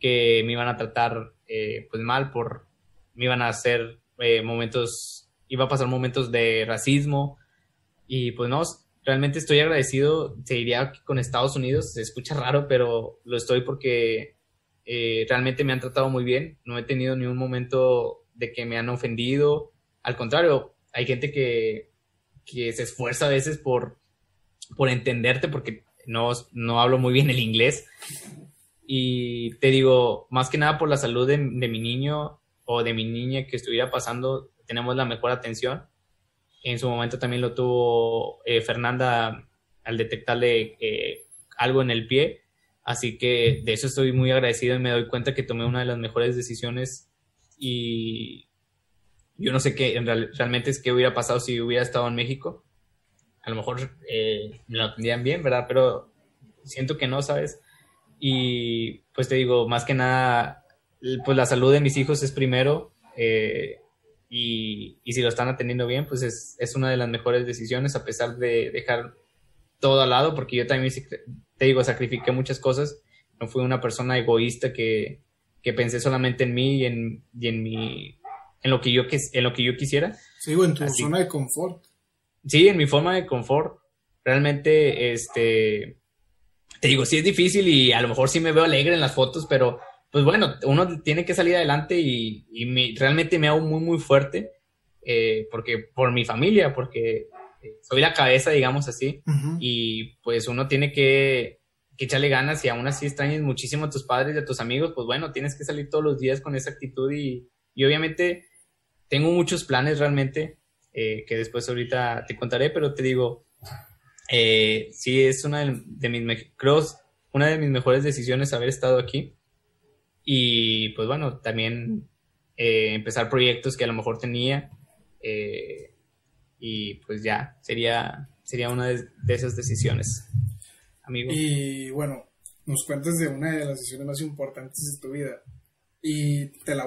que me iban a tratar eh, pues mal por, me iban a hacer momentos, iba a pasar momentos de racismo y pues no, realmente estoy agradecido, se diría con Estados Unidos, se escucha raro, pero lo estoy porque eh, realmente me han tratado muy bien, no he tenido ni un momento de que me han ofendido, al contrario, hay gente que, que se esfuerza a veces por, por entenderte porque no, no hablo muy bien el inglés. Y te digo, más que nada por la salud de, mi niño o de mi niña que estuviera pasando, tenemos la mejor atención en su momento también lo tuvo eh, Fernanda al detectarle eh, algo en el pie. Así que de eso estoy muy agradecido y me doy cuenta que tomé una de las mejores decisiones y yo no sé qué realmente es qué hubiera pasado si hubiera estado en México. A lo mejor eh, me lo tendrían bien, ¿verdad? Pero siento que no, ¿sabes? Y pues te digo, más que nada, pues la salud de mis hijos es primero. Eh, y, si lo están atendiendo bien, pues es, una de las mejores decisiones a pesar de dejar todo al lado, porque yo también, te digo, sacrifiqué muchas cosas, no fui una persona egoísta que, pensé solamente en mí y en, en, mi, en, lo, que yo, en lo que yo quisiera. Sí, en tu zona de confort. Sí, en mi forma de confort. Realmente, este, te digo, sí es difícil y a lo mejor sí me veo alegre en las fotos, pero pues bueno, uno tiene que salir adelante y, y realmente me hago muy, muy fuerte, eh, porque por mi familia, porque soy la cabeza, digamos así, y pues uno tiene que, que, echarle ganas y aún así extrañas muchísimo a tus padres y a tus amigos, pues bueno, tienes que salir todos los días con esa actitud y, y obviamente tengo muchos planes realmente, eh, que después ahorita te contaré, pero te digo, eh, sí es una de, mis, creo, una de mis mejores decisiones haber estado aquí. Y pues bueno, también eh, empezar proyectos que a lo mejor tenía. y pues ya, sería, sería una de, esas decisiones, amigo. Y bueno, nos cuentas de una de las decisiones más importantes de tu vida y te la,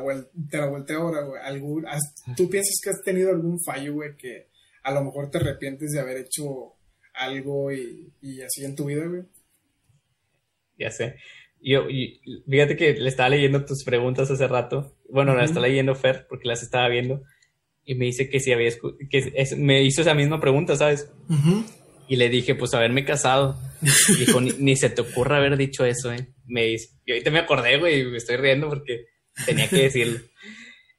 te la volteé ahora, güey. ¿Tú piensas que has tenido algún fallo, güey, que a lo mejor te arrepientes de haber hecho algo y, así en tu vida, güey? Ya sé. Yo, fíjate que le estaba leyendo tus preguntas hace rato. Bueno, la está leyendo Fer porque las estaba viendo. Y me dice que si había que me hizo esa misma pregunta, ¿sabes? Y le dije, pues haberme casado. Y <laughs> dijo, ni, se te ocurra haber dicho eso, ¿eh? Me dice, y ahorita me acordé, güey, me estoy riendo porque tenía que decirlo.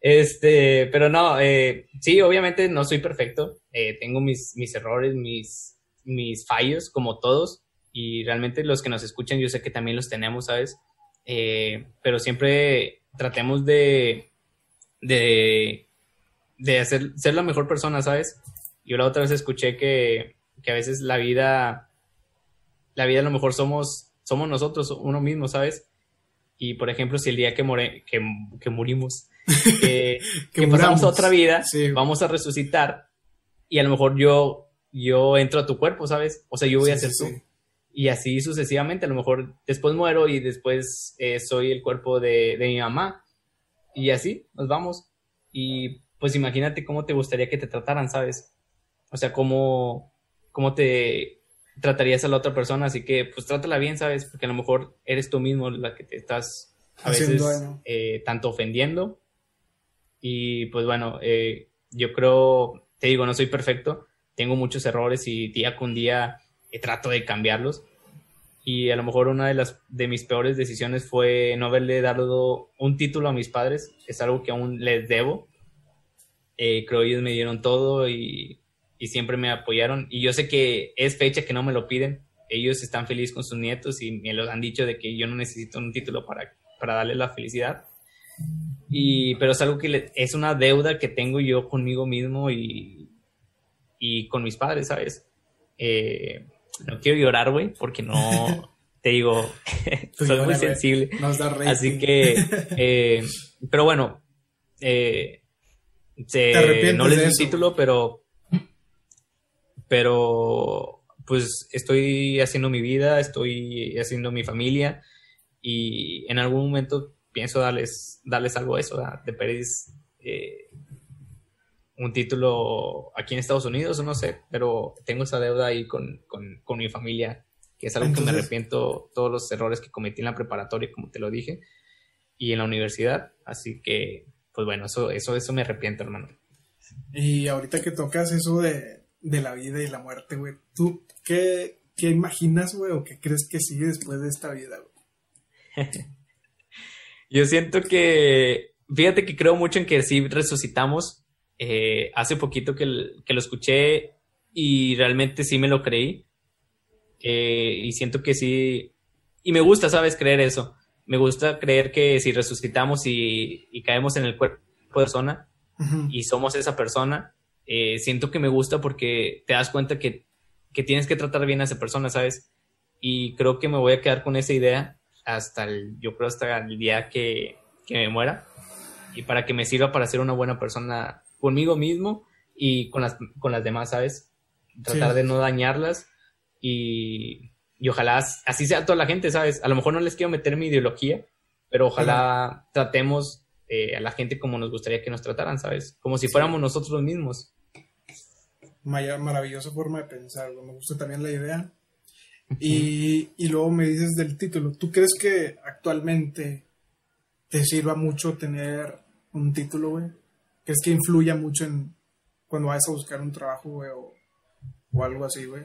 Este, pero no, eh, sí, obviamente no soy perfecto. Eh, tengo mis, mis errores, mis, mis fallos, como todos. Y realmente los que nos escuchan, yo sé que también los tenemos, ¿sabes? Eh, pero siempre tratemos de, de, de hacer, ser la mejor persona, ¿sabes? Yo la otra vez escuché que, que a veces la vida, la vida a lo mejor somos, somos nosotros, uno mismo, ¿sabes? Y por ejemplo, si el día que, more, que, que murimos, <laughs> que, pasamos a otra vida, vamos a resucitar y a lo mejor yo, yo entro a tu cuerpo, ¿sabes? O sea, yo voy a ser tú. Y así sucesivamente, a lo mejor después muero y después eh, soy el cuerpo de, de mi mamá. Y así nos vamos. Y pues imagínate cómo te gustaría que te trataran, ¿sabes? O sea, cómo, cómo te, tratarías a la otra persona, así que pues trátala bien, ¿sabes? Porque a lo mejor eres tú mismo la que te estás a veces eh, tanto ofendiendo. Y pues bueno, eh, yo creo, te digo, no soy perfecto, tengo muchos errores y día con día eh, trato de cambiarlos. Y a lo mejor una de las de mis peores decisiones fue no haberle dado un título a mis padres, es algo que aún les debo. creo ellos me dieron todo y y siempre me apoyaron. Y yo sé que es fecha que no me lo piden. Ellos están felices con sus nietos y me lo han dicho de que yo no necesito un título para, para darle la felicidad. Y, pero es algo que es una deuda que tengo yo conmigo mismo y, y con mis padres, ¿sabes? Eh, no quiero llorar, güey, porque no, <laughs> te digo, <laughs> soy muy sensible. Así que, <laughs> eh, pero bueno, eh, no les doy un título, pero pero pues estoy haciendo mi vida, estoy haciendo mi familia y en algún momento pienso darles, darles algo a eso, de Pérez, eh, un título aquí en Estados Unidos, no sé, pero tengo esa deuda ahí con, mi familia, que es algo que me arrepiento todos los errores que cometí en la preparatoria, como te lo dije, y en la universidad, así que, pues bueno, eso, eso, eso me arrepiento, hermano. Y ahorita que tocas eso de, de la vida y la muerte, güey. ¿Tú qué, qué imaginas, güey, o qué crees que sigue después de esta vida, güey? <laughs> Yo siento que, fíjate que creo mucho en que sí resucitamos. Eh, hace poquito que, que, lo escuché y realmente sí me lo creí. Eh, y siento que sí, y me gusta, ¿sabes? Creer eso. Me gusta creer que si resucitamos y, y caemos en el cuerpo de persona y somos esa persona, eh, siento que me gusta porque te das cuenta que, tienes que tratar bien a esa persona, ¿sabes? Y creo que me voy a quedar con esa idea hasta el, yo creo hasta el día que, me muera y para que me sirva para ser una buena persona conmigo mismo y con las, con las demás, ¿sabes? Tratar de no dañarlas y, ojalá así sea toda la gente, ¿sabes? A lo mejor no les quiero meter mi ideología, pero ojalá tratemos eh, a la gente como nos gustaría que nos trataran, ¿sabes? Como si fuéramos nosotros mismos maravillosa forma de pensar, me gusta también la idea. y, y, luego me dices del título, ¿tú crees que actualmente te sirva mucho tener un título, güey? ¿Crees que influya mucho en cuando vayas a buscar un trabajo, güey, o, algo así, güey?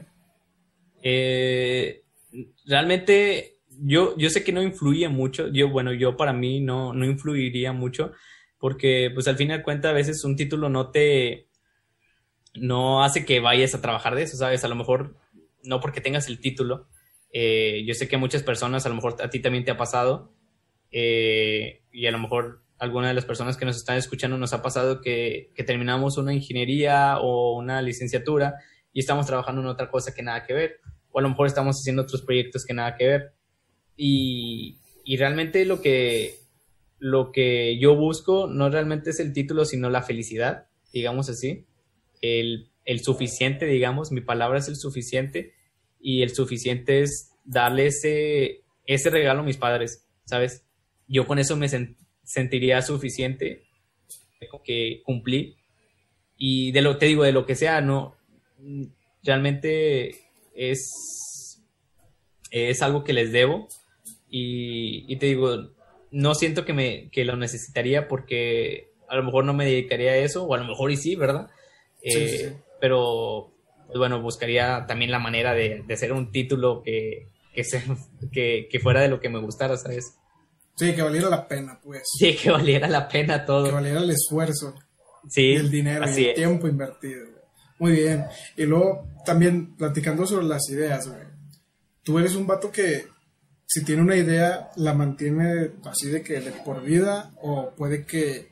Eh, realmente yo, yo sé que no influye mucho, yo, bueno, yo para mí no, no influiría mucho, porque pues al fin y al cuenta a veces un título no te, no hace que vayas a trabajar de eso, ¿sabes? A lo mejor no porque tengas el título, eh, yo sé que muchas personas, a lo mejor a ti también te ha pasado, eh, y a lo mejor alguna de las personas que nos están escuchando nos ha pasado que, que terminamos una ingeniería o una licenciatura y estamos trabajando en otra cosa que nada que ver, o a lo mejor estamos haciendo otros proyectos que nada que ver. Y, y realmente lo que, lo que yo busco no realmente es el título, sino la felicidad, digamos así. El, el suficiente, digamos, mi palabra es el suficiente y el suficiente es darle ese, ese regalo a mis padres, ¿sabes? Yo con eso me sentiría suficiente, que cumplí. Y de lo, te digo, de lo que sea, no, realmente es, es algo que les debo y, te digo, no siento que, me, que lo necesitaría porque a lo mejor no me dedicaría a eso, o a lo mejor y sí, ¿verdad? Eh, pero, pues bueno, buscaría también la manera de, hacer un título que, <laughs> que, que, fuera de lo que me gustara, ¿sabes? Sí, que valiera la pena, pues. Sí, que valiera la pena todo. Que valiera el esfuerzo. Sí. el dinero y el tiempo invertido. Muy bien. Y luego, también platicando sobre las ideas, güey. Tú eres un vato que si tiene una idea, la mantiene así de que de por vida o puede que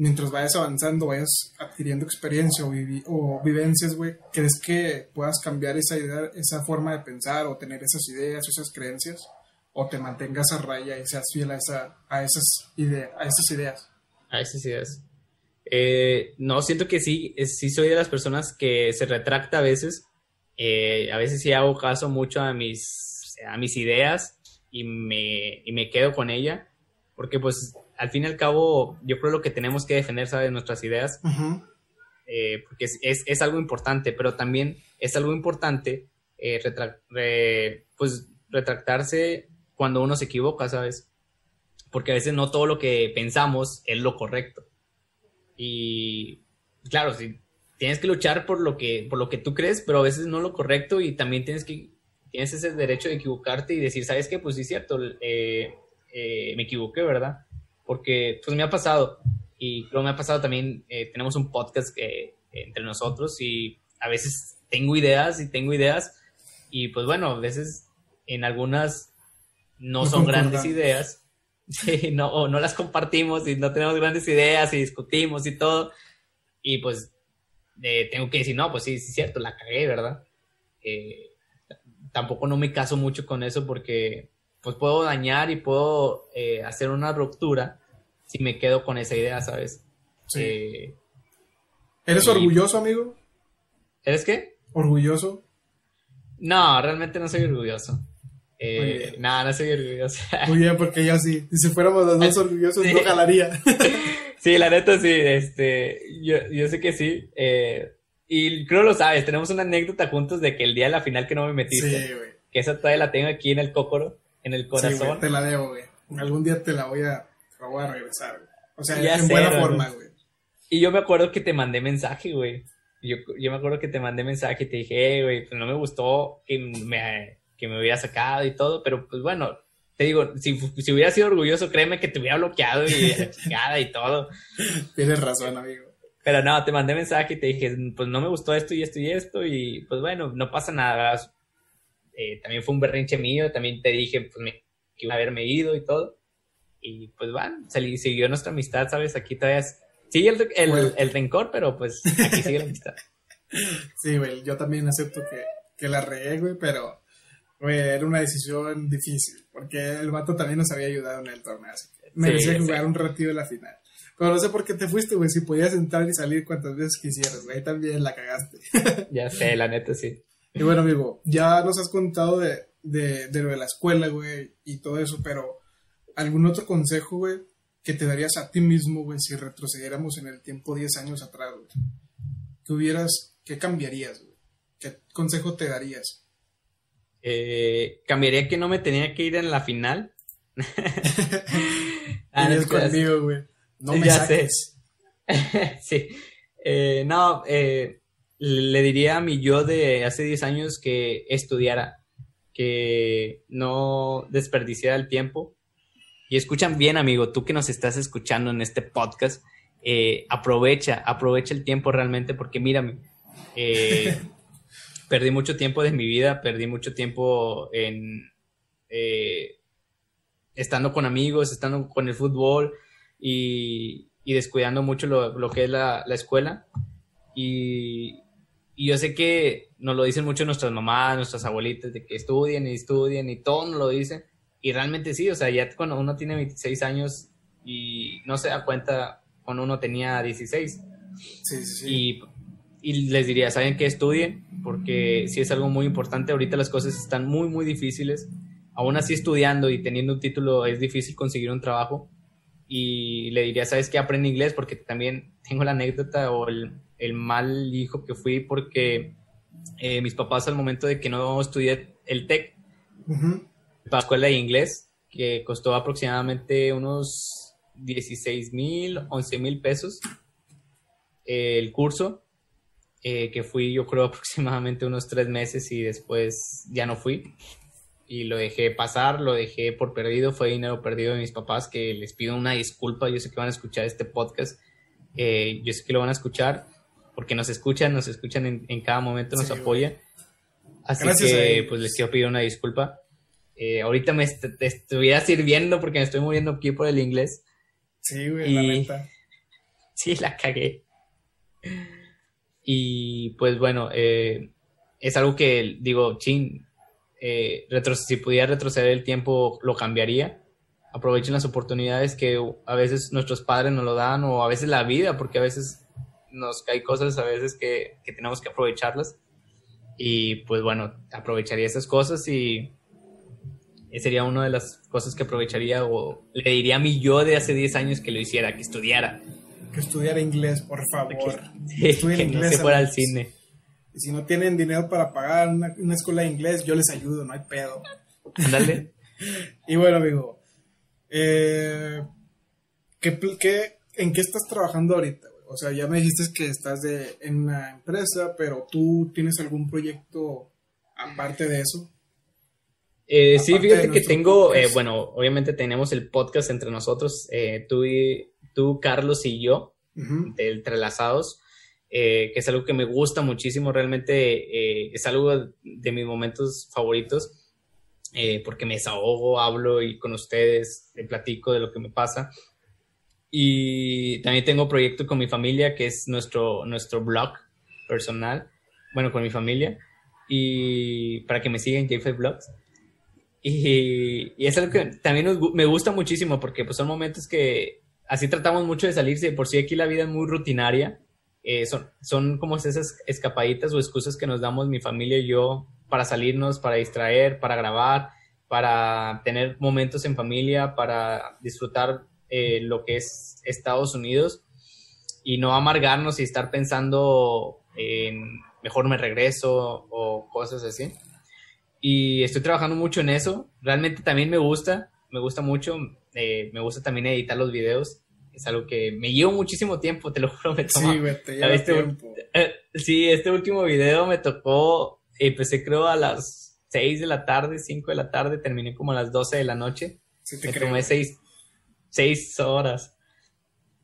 mientras vayas avanzando, vayas adquiriendo experiencia o, o vivencias, güey, ¿crees que puedas cambiar esa idea, esa forma de pensar o tener esas ideas, esas creencias? ¿O te mantengas a raya y seas fiel a, esa, a, esas, a esas ideas? A esas ideas. Eh, no, siento que sí, sí soy de las personas que se retracta a veces. Eh, a veces sí hago caso mucho a mis, a mis ideas y me, y me quedo con ella, porque pues al fin y al cabo yo creo lo que tenemos que defender, ¿sabes? Nuestras ideas, eh, porque es, es, algo importante, pero también es algo importante eh, pues retractarse cuando uno se equivoca, ¿sabes? Porque a veces no todo lo que pensamos es lo correcto. Y claro, si tienes que luchar por lo que, por lo que tú crees, pero a veces no lo correcto y también tienes que tienes ese derecho de equivocarte y decir, ¿sabes qué? Pues sí, es cierto, eh, eh, me equivoqué, ¿verdad? Porque pues me ha pasado. Y creo me ha pasado también, eh, tenemos un podcast que, entre nosotros y a veces tengo ideas y tengo ideas y pues bueno, a veces en algunas no, son grandes ideas, <laughs> no, o no las compartimos y no tenemos grandes ideas y discutimos y todo. Y pues tengo que decir, no, pues sí, sí es cierto, la cagué, ¿verdad? Eh, tampoco no me caso mucho con eso porque pues puedo dañar y puedo eh, hacer una ruptura si me quedo con esa idea, ¿sabes? Sí. Eh, ¿Eres orgulloso, amigo? ¿Eres qué? ¿Orgulloso? No, realmente no soy orgulloso. Eh, nada, no soy orgulloso. <laughs> Muy bien, porque yo sí. Si fuéramos los dos orgullosos, no jalaría. <laughs> sí, la neta sí. Este, yo, yo sé que sí. Eh, y creo lo sabes, tenemos una anécdota juntos de que el día de la final que no me metiste. Sí, güey. Que esa todavía la tengo aquí en el cócoro, en el corazón. Sí, te la debo, güey. Algún día te la voy a, la voy a regresar, güey. O sea, en buena forma, güey. Y yo me acuerdo que te mandé mensaje, güey. Yo, yo me acuerdo que te mandé mensaje y te dije, hey, güey, pues no me gustó que me, que me hubiera sacado y todo, pero pues bueno, te digo, si, si hubiera sido orgulloso, créeme que te hubiera bloqueado y <laughs> chingada y todo. Tienes razón, amigo. Pero no, te mandé mensaje y te dije, pues no me gustó esto y esto y esto, y pues bueno, no pasa nada. Eh, también fue un berrinche mío, también te dije, pues me, que iba a haberme ido y todo. Y pues bueno, siguió nuestra amistad, ¿sabes? Aquí todavía sigue el, el, el, rencor, pero pues aquí sigue la amistad. <laughs> Sí, güey, yo también acepto que, que la regué, güey, pero güey, era una decisión difícil, porque el vato también nos había ayudado en el torneo, así que merecía jugar un ratito de la final. Pero no sé por qué te fuiste, güey. Si podías entrar y salir cuantas veces quisieras, güey. También la cagaste. <laughs> ya sé, la neta sí. Y bueno, amigo, ya nos has contado de, de, de lo de la escuela, güey, y todo eso, pero ¿algún otro consejo, güey, que te darías a ti mismo, güey, si retrocediéramos en el tiempo 10 años atrás, güey? ¿Qué hubieras, qué cambiarías, güey? ¿Qué consejo te darías? Eh, cambiaría que no me tenía que ir en la final. <laughs> ah, conmigo, güey. No me ya <laughs> sí. Eh, no, eh, le diría a mi yo de hace 10 años que estudiara, que no desperdiciara el tiempo. Y escuchan bien, amigo, tú que nos estás escuchando en este podcast, eh, aprovecha, aprovecha el tiempo realmente porque mírame, eh, <laughs> perdí mucho tiempo de mi vida, perdí mucho tiempo en eh, estando con amigos, estando con el fútbol y, descuidando mucho lo, que es la, escuela. Y, yo sé que nos lo dicen mucho nuestras mamás, nuestras abuelitas, de que estudien y estudien y todo nos lo dicen. Y realmente sí, o sea, ya cuando uno tiene 26 años y no se da cuenta cuando uno tenía 16. Sí, sí, Y, y les diría, ¿saben qué? Estudien, porque sí es algo muy importante. Ahorita las cosas están muy, muy difíciles. Aún así, estudiando y teniendo un título, es difícil conseguir un trabajo. Y le diría, ¿sabes qué? Aprende inglés, porque también tengo la anécdota o el, el mal hijo que fui, porque eh, mis papás, al momento de que no estudié el TEC, para la escuela de inglés, que costó aproximadamente unos 16 mil, 11 mil pesos el curso, eh, que fui yo creo <laughs> aproximadamente unos tres meses y después ya no fui y lo dejé pasar, lo dejé por perdido, fue dinero perdido de mis papás que les pido una disculpa, yo sé que van a escuchar este podcast, eh, yo sé que lo van a escuchar porque nos escuchan, nos escuchan en, cada momento, nos apoyan. Así que pues les quiero pedir una disculpa. Eh, ahorita me estuviera sirviendo porque me estoy muriendo aquí por el inglés. Sí, güey, la <laughs> Sí, la cagué. Y pues bueno, eh, es algo que digo, ching, eh, si pudiera retroceder el tiempo, lo cambiaría. Aprovechen las oportunidades que a veces nuestros padres nos lo dan o a veces la vida, porque a veces nos cae cosas a veces que, que tenemos que aprovecharlas. Y pues bueno, aprovecharía esas cosas y sería una de las cosas que aprovecharía o le diría a mi yo de hace 10 años que lo hiciera, que estudiara. Que estudiara inglés, por favor. Que, que <laughs> no se fuera al cine. Y si no tienen dinero para pagar una, escuela de inglés, yo les ayudo, no hay pedo. Ándale. <laughs> y bueno, amigo, eh, ¿qué, en qué estás trabajando ahorita? O sea, ya me dijiste que estás de, en una empresa, pero tú tienes algún proyecto aparte de eso. Eh, sí, fíjate que tengo, eh, bueno, obviamente tenemos el podcast entre nosotros, eh, tú, y, tú, Carlos y yo, de Entrelazados, que es algo que me gusta muchísimo, realmente es algo de mis momentos favoritos, porque me desahogo, hablo y con ustedes platico de lo que me pasa. Y también tengo proyecto con mi familia, que es nuestro, nuestro blog personal, bueno, con mi familia, y para que me sigan, JF Vlogs. Y, es algo que también me gusta muchísimo porque pues, son momentos que así tratamos mucho de salirse. Por si aquí la vida es muy rutinaria. Eh, son, son como esas escapaditas o excusas que nos damos mi familia y yo para salirnos, para distraer, para grabar, para tener momentos en familia, para disfrutar eh, lo que es Estados Unidos y no amargarnos y estar pensando en mejor me regreso o cosas así y estoy trabajando mucho en eso. Realmente también me gusta, me gusta mucho, eh, me gusta también editar los videos. Es algo que me lleva muchísimo tiempo, te lo <laughs> juro, me toma. Sí, güey, te lleva este, tiempo. Eh, sí, este último video me tocó, empecé creo a las 6 de la tarde, 5 de la tarde, terminé como a las 12 de la noche. Sí, te me tomé 6, 6 horas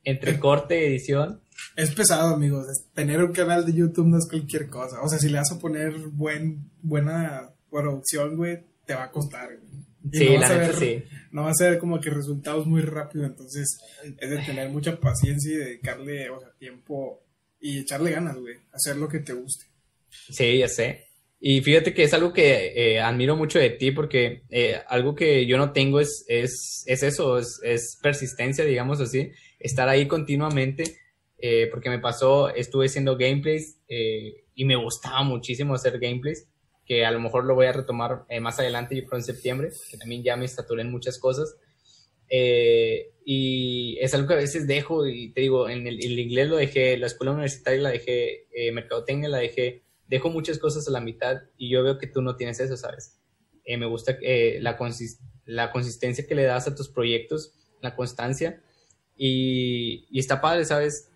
entre corte y edición. Es pesado, amigos. Tener un canal de YouTube no es cualquier cosa. O sea, si le vas a poner buen, buena producción, güey, te va a costar, Sí, no la neta, sí. No va a ser como que resultados muy rápido, entonces es de tener mucha paciencia y dedicarle, o sea, tiempo y echarle ganas, güey, hacer lo que te guste. Sí, ya sé. Y fíjate que es algo que eh, admiro mucho de ti porque eh, algo que yo no tengo es, es, es eso, es, es, persistencia, digamos así, estar ahí continuamente, eh, porque me pasó, estuve haciendo gameplays y me gustaba muchísimo hacer gameplays que a lo mejor lo voy a retomar eh, más adelante, yo creo en septiembre, que también ya me estaturé en muchas cosas. Eh, y es algo que a veces dejo, y te digo, en el, inglés lo dejé, la escuela universitaria la dejé, eh, mercadotecnia la dejé, dejo muchas cosas a la mitad y yo veo que tú no tienes eso, ¿sabes? Eh, me gusta la, la consistencia que le das a tus proyectos, la constancia, y, y está padre, ¿sabes?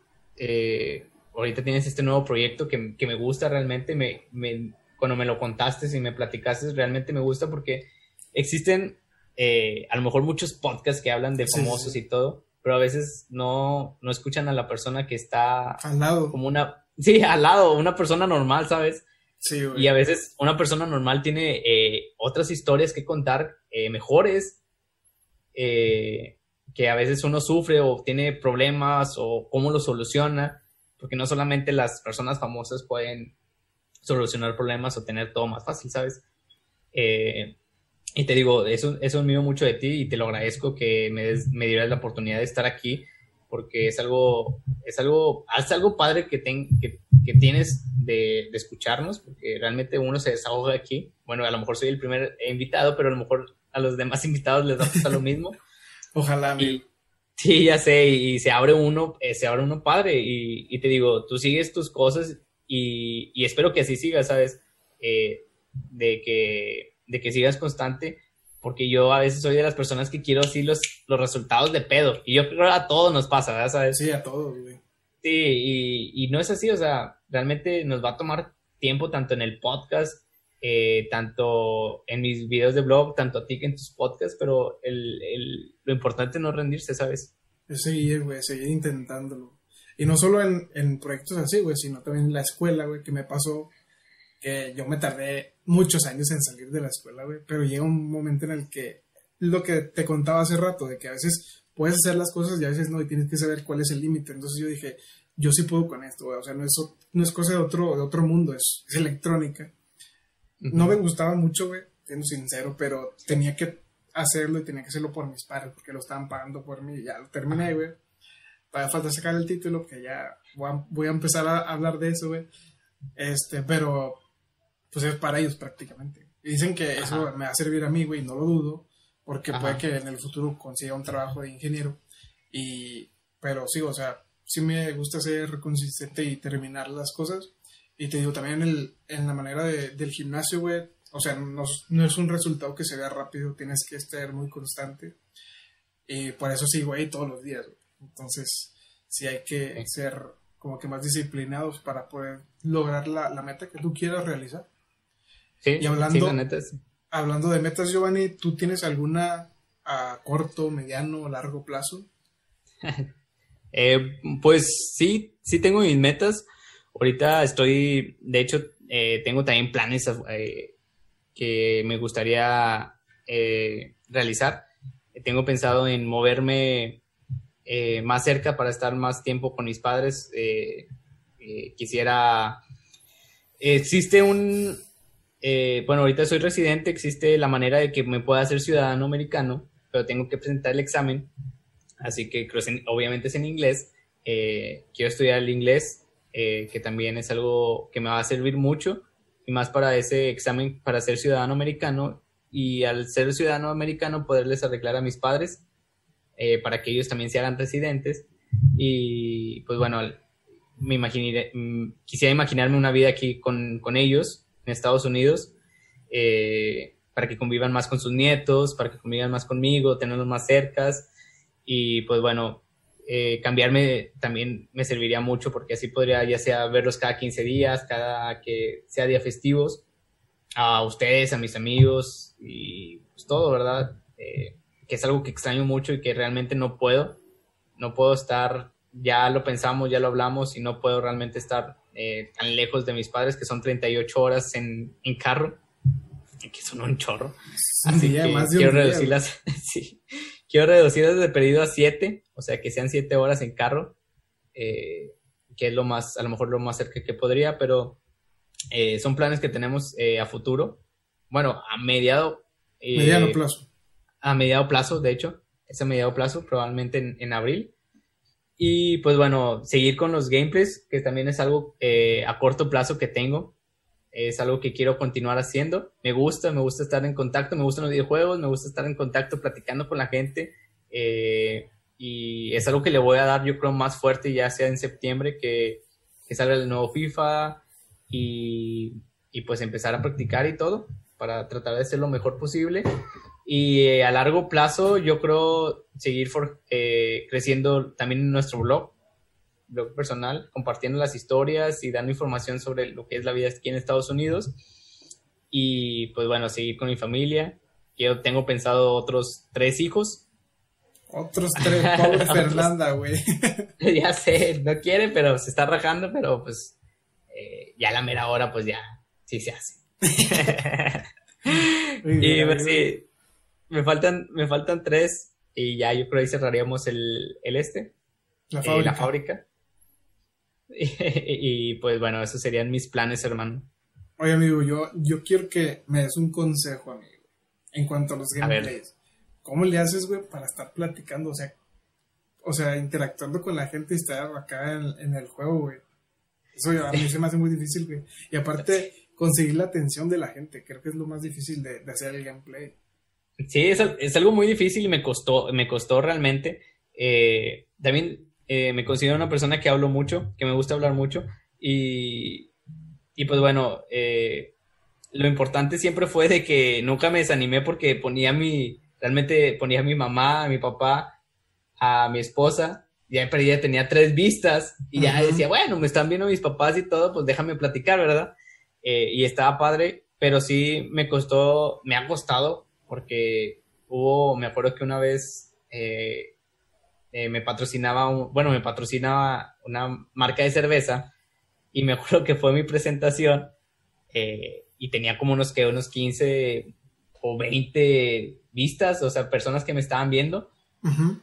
ahorita tienes este nuevo proyecto que, que me gusta realmente, me, me cuando me lo contaste y me platicaste, realmente me gusta porque existen eh, a lo mejor muchos podcasts que hablan de famosos y todo, pero a veces no, no escuchan a la persona que está al lado. Como una, sí, al lado, una persona normal, ¿sabes? Sí, Y a veces una persona normal tiene eh, otras historias que contar eh, mejores, que a veces uno sufre o tiene problemas o cómo lo soluciona, porque no solamente las personas famosas pueden solucionar problemas o tener todo más fácil, ¿sabes? Eh, y te digo, eso, eso mío mucho de ti y te lo agradezco que me, me dieras la oportunidad de estar aquí porque es algo, es algo, es algo padre que, ten, que, que, tienes de, de, escucharnos, porque realmente uno se desahoga aquí. Bueno, a lo mejor soy el primer invitado, pero a lo mejor a los demás <laughs> invitados les va a pasar lo mismo. <laughs> Ojalá. Y, sí, ya sé, y, se abre uno, eh, se abre uno padre, y, y, te digo, tú sigues tus cosas y, y espero que así sigas, ¿sabes? Eh, de, que, de que sigas constante, porque yo a veces soy de las personas que quiero así los, los resultados de pedo, y yo creo que a todos nos pasa, ¿verdad? ¿sabes? Sí, a todos, güey. Sí, y, y no es así, o sea, realmente nos va a tomar tiempo tanto en el podcast, eh, tanto en mis videos de blog, tanto a ti que en tus podcasts, pero el, el, lo importante es no rendirse, ¿sabes? Es seguir, güey, seguir intentándolo. Y no solo en, en proyectos así, güey, sino también en la escuela, güey, que me pasó que yo me tardé muchos años en salir de la escuela, güey, pero llega un momento en el que lo que te contaba hace rato, de que a veces puedes hacer las cosas y a veces no, y tienes que saber cuál es el límite. Entonces yo dije, yo sí puedo con esto, güey, o sea, no es, no es cosa de otro, de otro mundo, es, es electrónica. Uh -huh. No me gustaba mucho, güey, siendo sincero, pero tenía que hacerlo y tenía que hacerlo por mis padres, porque lo estaban pagando por mí, y ya lo terminé, güey. Falta sacar el título, que ya voy a, voy a empezar a hablar de eso, güey. Este, pero pues es para ellos prácticamente. Y dicen que Ajá. eso me va a servir a mí, güey, no lo dudo, porque Ajá. puede que en el futuro consiga un trabajo de ingeniero. Y, pero sí, o sea, sí me gusta ser consistente y terminar las cosas. Y te digo, también en, el, en la manera de, del gimnasio, güey, o sea, no, no, es un resultado que se vea rápido, tienes que estar muy constante. Y por eso sigo ahí todos los días, güey. Entonces, sí hay que ser como que más disciplinados para poder lograr la, la meta que tú quieras realizar. Sí, y hablando, sí, neta hablando de metas, Giovanni, ¿tú tienes alguna a corto, mediano o largo plazo? <laughs> eh, pues sí, sí tengo mis metas. Ahorita estoy, de hecho, eh, tengo también planes eh, que me gustaría eh, realizar. Tengo pensado en moverme más cerca para estar más tiempo con mis padres. quisiera... existe un, eh, bueno, ahorita soy residente, existe la manera de que me pueda hacer ciudadano americano, pero tengo que presentar el examen, así que obviamente es en inglés. Eh, quiero estudiar el inglés, eh, que también es algo que me va a servir mucho, y más para ese examen para ser ciudadano americano, y al ser ciudadano americano poderles arreglar a mis padres eh, para que ellos también se hagan residentes. Y pues bueno, me imaginé, mm, quisiera imaginarme una vida aquí con, con ellos, en Estados Unidos, eh, para que convivan más con sus nietos, para que convivan más conmigo, tenerlos más cercas. Y pues bueno, eh, cambiarme también me serviría mucho porque así podría ya sea verlos cada 15 días, cada que sea día festivos, a ustedes, a mis amigos y pues todo, ¿verdad? Que es algo que extraño mucho y que realmente no puedo. No puedo estar, ya lo pensamos, ya lo hablamos y no puedo realmente estar eh, tan lejos de mis padres, que son 38 horas en, en carro, que son un chorro. Así día, que quiero reducirlas, <laughs> sí, quiero reducirlas de perdido a 7, o sea, que sean 7 horas en carro, eh, que es lo más, a lo mejor lo más cerca que podría, pero eh, son planes que tenemos a futuro. Bueno, a mediado. Mediano plazo. A mediado plazo, de hecho, es a mediado plazo, probablemente en, en abril. Y pues bueno, seguir con los gameplays, que también es algo eh, a corto plazo que tengo. Es algo que quiero continuar haciendo. Me gusta, me gusta estar en contacto, me gustan los videojuegos, me gusta estar en contacto platicando con la gente. eh, y es algo que le voy a dar, yo creo, más fuerte, ya sea en septiembre, que, que salga el nuevo FIFA y, y pues empezar a practicar y todo para tratar de ser lo mejor posible. Y eh, a largo plazo, yo creo seguir for, eh, creciendo también en nuestro blog, blog personal, compartiendo las historias y dando información sobre lo que es la vida aquí en Estados Unidos. y pues bueno, seguir con mi familia. Yo tengo pensado otros tres hijos. Otros tres, pobre <laughs> Fernanda, güey. <laughs> ya sé, no quiere, pero se está rajando, pero pues eh, ya a la mera hora, pues ya, sí se hace. <laughs> y pues sí, me faltan, me faltan tres y ya yo creo que ahí cerraríamos el, el este. La fábrica. la fábrica. <laughs> Y, pues bueno, esos serían mis planes, hermano. Oye, amigo, yo, yo quiero que me des un consejo, amigo, en cuanto a los gameplays. ¿Cómo le haces, güey, para estar platicando? O sea, o sea, interactuando con la gente y estar acá en, el juego, güey. Eso a mí se me hace muy difícil, güey. Y aparte, <laughs> conseguir la atención de la gente, creo que es lo más difícil de, hacer el gameplay. Sí, es, es, algo muy difícil y me costó, me costó realmente. Eh, también eh, me considero una persona que hablo mucho, que me gusta hablar mucho y, y pues bueno, eh, lo importante siempre fue de que nunca me desanimé porque ponía mi, realmente ponía a mi mamá, a mi papá, a mi esposa, ya ya tenía tres vistas y ya decía, bueno, me están viendo mis papás y todo, pues déjame platicar, ¿verdad? Eh, y estaba padre, pero sí me costó, me ha costado porque hubo, me acuerdo que una vez eh, me patrocinaba, bueno, me patrocinaba una marca de cerveza y me <laughs> acuerdo que fue mi presentación eh, y tenía como unos que unos 15 o 20 vistas, o sea, personas que me estaban viendo.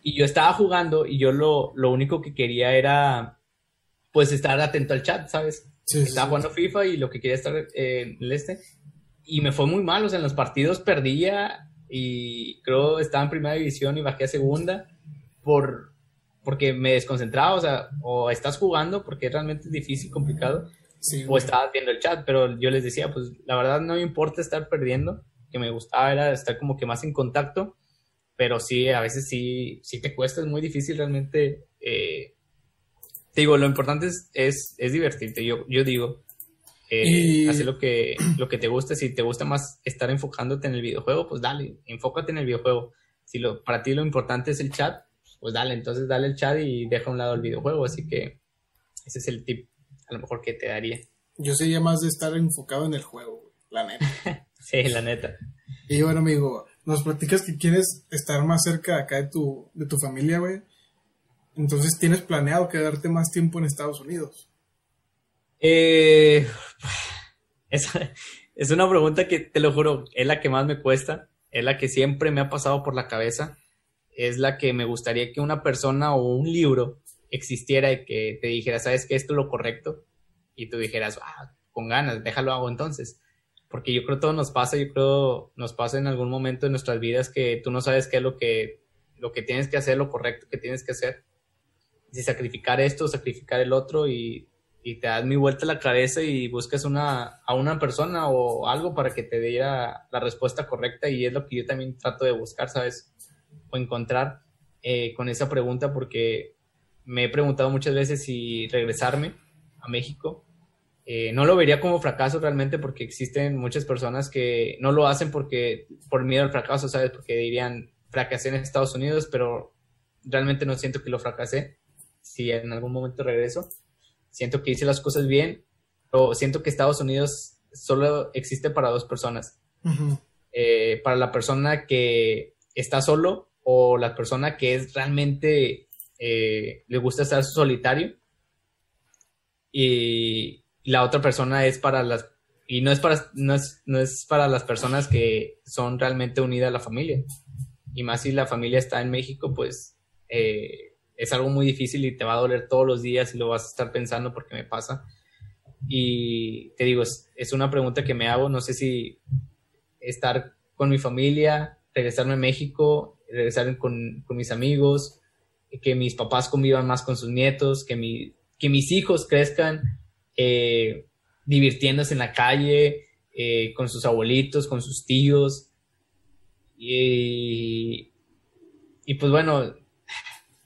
Y yo estaba jugando y yo lo, lo, único que quería era pues estar atento al chat, ¿sabes? estaba jugando FIFA y lo que quería estar eh, en el este y me fue muy mal, o sea, en los partidos perdía y creo estaba en primera división y bajé a segunda por, porque me desconcentraba, o sea, o estás jugando porque realmente es difícil, complicado, o estabas viendo el chat, pero yo les decía, pues la verdad no me importa estar perdiendo, que me gustaba era estar como que más en contacto, pero sí, a veces sí, sí te cuesta, es muy difícil realmente. Eh, te digo, lo importante es, es, es divertirte, yo, yo digo, eh, hacer lo que, lo que te guste, si te gusta más estar enfocándote en el videojuego, pues dale, enfócate en el videojuego. Si lo, para ti lo importante es el chat, pues dale, entonces dale el chat y deja a un lado el videojuego. Así que ese es el tip a lo mejor que te daría. Yo sería más de estar enfocado en el juego, la neta. <laughs> sí, la neta. Y bueno, amigo, nos platicas que quieres estar más cerca acá de tu, de tu familia, güey. Entonces, ¿tienes planeado quedarte más tiempo en Estados Unidos? Eh, <sighs> es, <laughs> es una pregunta que, te lo juro, es la que más me cuesta, es la que siempre me ha pasado por la cabeza es la que me gustaría que una persona o un libro existiera y que te dijera, sabes que esto es lo correcto, y tú dijeras, ah, con ganas, déjalo hago entonces. Porque yo creo todo nos pasa, yo creo nos pasa en algún momento de nuestras vidas que tú no sabes qué es lo que, lo que tienes que hacer, lo correcto que tienes que hacer. Si sacrificar esto, sacrificar el otro y, y te das mi vuelta la cabeza y buscas una, a una persona o algo para que te diera la respuesta correcta y es lo que yo también trato de buscar, ¿sabes? o encontrar eh, con esa pregunta porque me he preguntado muchas veces si regresarme a México. Eh, no lo vería como fracaso realmente porque existen muchas personas que no lo hacen porque por miedo al fracaso, ¿sabes? Porque dirían fracasé en Estados Unidos, pero realmente no siento que lo fracasé. Si en algún momento regreso, siento que hice las cosas bien, o siento que Estados Unidos solo existe para dos personas. Eh, para la persona que está solo o la persona que es realmente eh, le gusta estar solitario y, la otra persona es para las y no es para no es, no es para las personas que son realmente unidas a la familia y más si la familia está en México pues eh, es algo muy difícil y te va a doler todos los días y lo vas a estar pensando porque me pasa y te digo es, es una pregunta que me hago no sé si estar con mi familia regresarme a México regresar con, mis amigos, que mis papás convivan más con sus nietos, que, mi, que mis hijos crezcan eh, divirtiéndose en la calle, eh, con sus abuelitos, con sus tíos. Y, y pues bueno,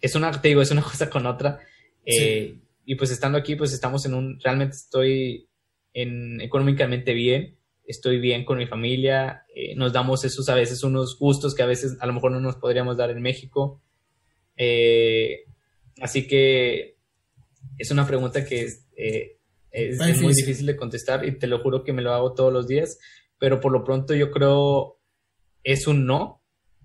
es una, te digo, es una <laughs> cosa con otra. Eh, y pues estando aquí, pues estamos en un, realmente estoy en, económicamente bien estoy bien con mi familia, eh, nos damos esos a veces unos gustos que a veces a lo mejor no nos podríamos dar en México. Eh, así que es una pregunta que es, eh, es, muy difícil de contestar y te lo juro que me lo hago todos los días, pero por lo pronto yo creo es un no.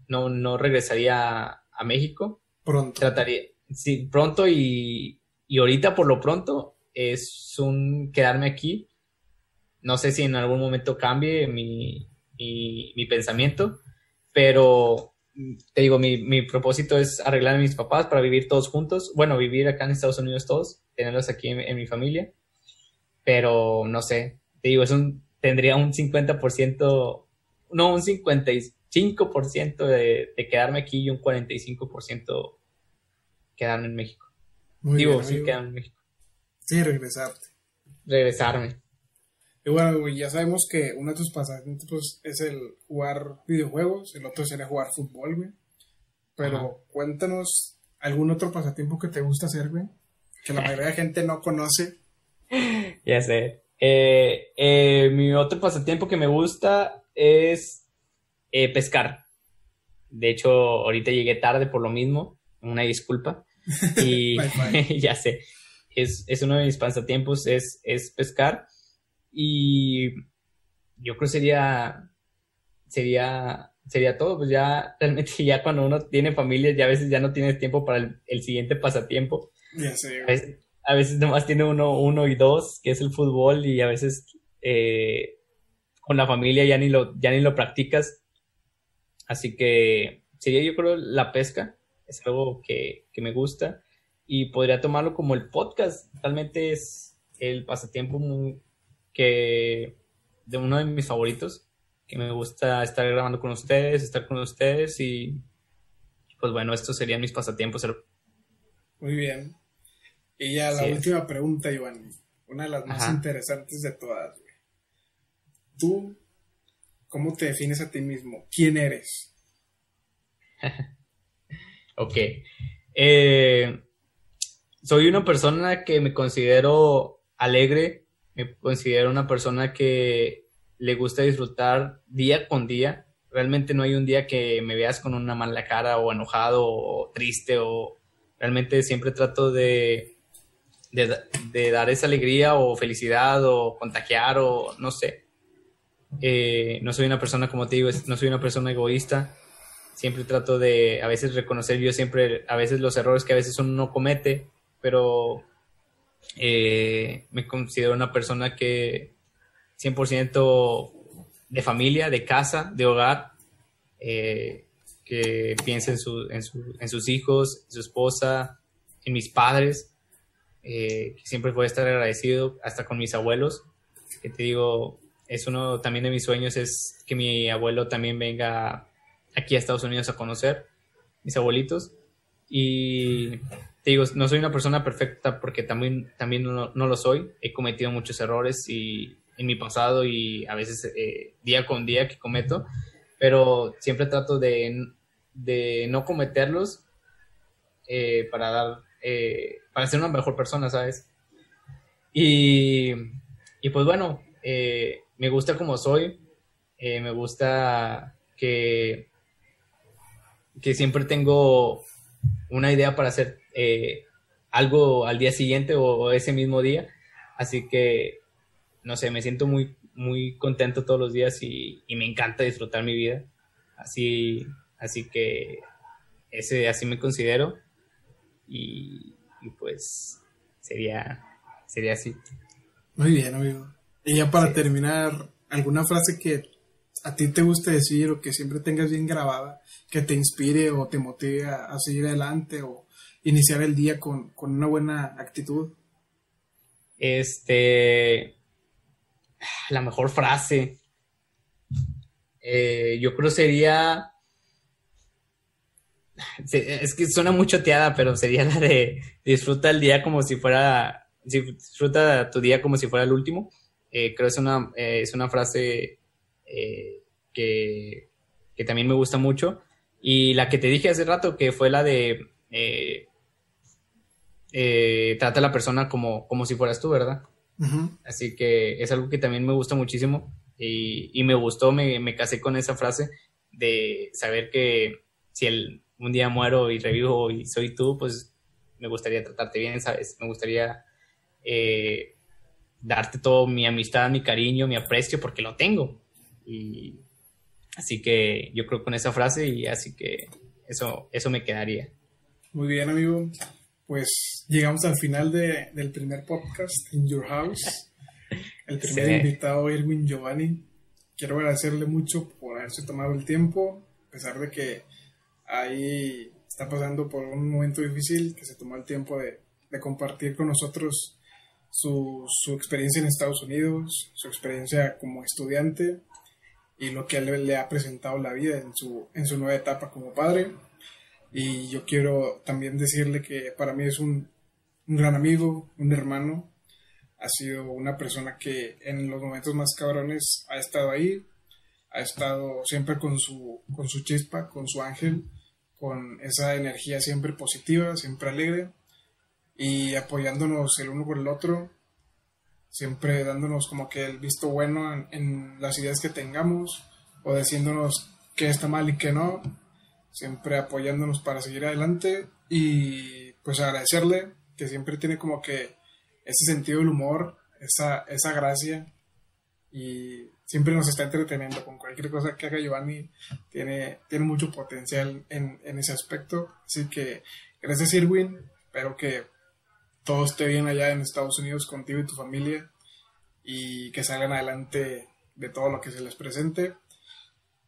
No, no regresaría a, México. Pronto. Trataría, sí, pronto y, y ahorita por lo pronto es un quedarme aquí. No sé si en algún momento cambie mi, mi, pensamiento, pero te digo, mi, mi, propósito es arreglar a mis papás para vivir todos juntos. Bueno, vivir acá en Estados Unidos todos, tenerlos aquí en, mi familia, pero no sé, te digo, es un, tendría un 50%, no, un 55% de, de quedarme aquí y un 45% quedarme en México. digo, sí, quedarme en México. Sí, regresarte. Regresarme. Y bueno, ya sabemos que uno de tus pasatiempos es el jugar videojuegos, el otro sería jugar fútbol, güey. Pero cuéntanos algún otro pasatiempo que te gusta hacer, güey, que la mayoría de gente no conoce. <laughs> Ya sé. Eh, eh, mi otro pasatiempo que me gusta es eh, pescar. De hecho, ahorita llegué tarde por lo mismo, una disculpa. <laughs> Y <laughs> ya sé, es, es, uno de mis pasatiempos, es, es pescar. Y yo creo sería, sería, sería todo, pues ya realmente <laughs> ya cuando uno tiene familia ya a veces ya no tienes tiempo para el, siguiente pasatiempo. A veces, nomás tiene uno, uno y dos, que es el fútbol, y a veces eh, con la familia ya ni lo, ya ni lo practicas. Así que sería yo creo la pesca, es algo que, que me gusta y podría tomarlo como el podcast. Realmente es el pasatiempo muy, que de uno de mis favoritos, que me gusta estar grabando con ustedes, estar con ustedes y pues bueno, estos serían mis pasatiempos. Muy bien. Y ya la última pregunta, Iván, una de las más interesantes de todas. ¿Tú cómo te defines a ti mismo? ¿Quién eres? <laughs> ok. Eh, soy una persona que me considero alegre, me considero una persona que le gusta disfrutar día con día. Realmente no hay un día que me veas con una mala cara o enojado o triste o realmente siempre trato de, de, dar esa alegría o felicidad o contagiar o no sé. Eh, no soy una persona, como te digo, no soy una persona egoísta. Siempre trato de a veces reconocer yo siempre, a veces los errores que a veces uno no comete, pero eh, me considero una persona que 100% de familia, de casa, de hogar, eh, que piensa en, sus hijos, en su esposa, en mis padres, eh, siempre voy a estar agradecido, hasta con mis abuelos, que te digo, es uno también de mis sueños, es que mi abuelo también venga aquí a Estados Unidos a conocer, mis abuelitos, y te digo, no soy una persona perfecta porque también, también no, lo soy. He cometido muchos errores y, en mi pasado y a veces eh, día con día que cometo, pero siempre trato de, de no cometerlos eh, para dar, eh, para ser una mejor persona, ¿sabes? Y, y pues bueno, me gusta como soy, me gusta que, que siempre tengo una idea para hacer eh, algo al día siguiente o, ese mismo día. Así que, no sé, me siento muy, muy contento todos los días y, me encanta disfrutar mi vida. Así, así que ese, así me considero. Y, pues sería, sería así. Muy bien, amigo. Y ya para terminar, ¿alguna frase que a ti te guste decir o que siempre tengas bien grabada, que te inspire o te motive a seguir adelante o iniciar el día con, una buena actitud? Este, la mejor frase, eh, yo creo sería, es que suena muy choteada, pero sería la de disfruta el día como si fuera, disfruta tu día como si fuera el último. Eh, creo que es una, eh, es una frase que, que, también me gusta mucho. Y la que te dije hace rato, que fue la de eh, trata a la persona como, como si fueras tú, ¿verdad? Así que es algo que también me gusta muchísimo y, me gustó, me, casé con esa frase de saber que si el, un día muero y revivo y soy tú, pues me gustaría tratarte bien, ¿sabes? Me gustaría eh, darte todo mi amistad, mi cariño, mi aprecio, porque lo tengo. Y así que yo creo con esa frase y así que eso, eso me quedaría. Muy bien, amigo. Pues llegamos al final de, del primer podcast, In Your House. El primer invitado, Erwin Giovanni. Quiero agradecerle mucho por haberse tomado el tiempo, a pesar de que ahí está pasando por un momento difícil, que se tomó el tiempo de, de compartir con nosotros su, su, experiencia en Estados Unidos, su experiencia como estudiante y lo que él le ha presentado la vida en su, en su nueva etapa como padre. Y yo quiero también decirle que para mí es un, un gran amigo, un hermano. Ha sido una persona que en los momentos más cabrones ha estado ahí, ha estado siempre con su, con su chispa, con su ángel, con esa energía siempre positiva, siempre alegre y apoyándonos el uno por el otro, siempre dándonos como que el visto bueno en, en las ideas que tengamos o diciéndonos qué está mal y qué no siempre apoyándonos para seguir adelante y pues agradecerle que siempre tiene como que ese sentido del humor, esa, esa gracia y siempre nos está entreteniendo con cualquier cosa que haga Giovanni, tiene, tiene mucho potencial en, en ese aspecto, así que gracias Irwin, espero que todo esté bien allá en Estados Unidos contigo y tu familia y que salgan adelante de todo lo que se les presente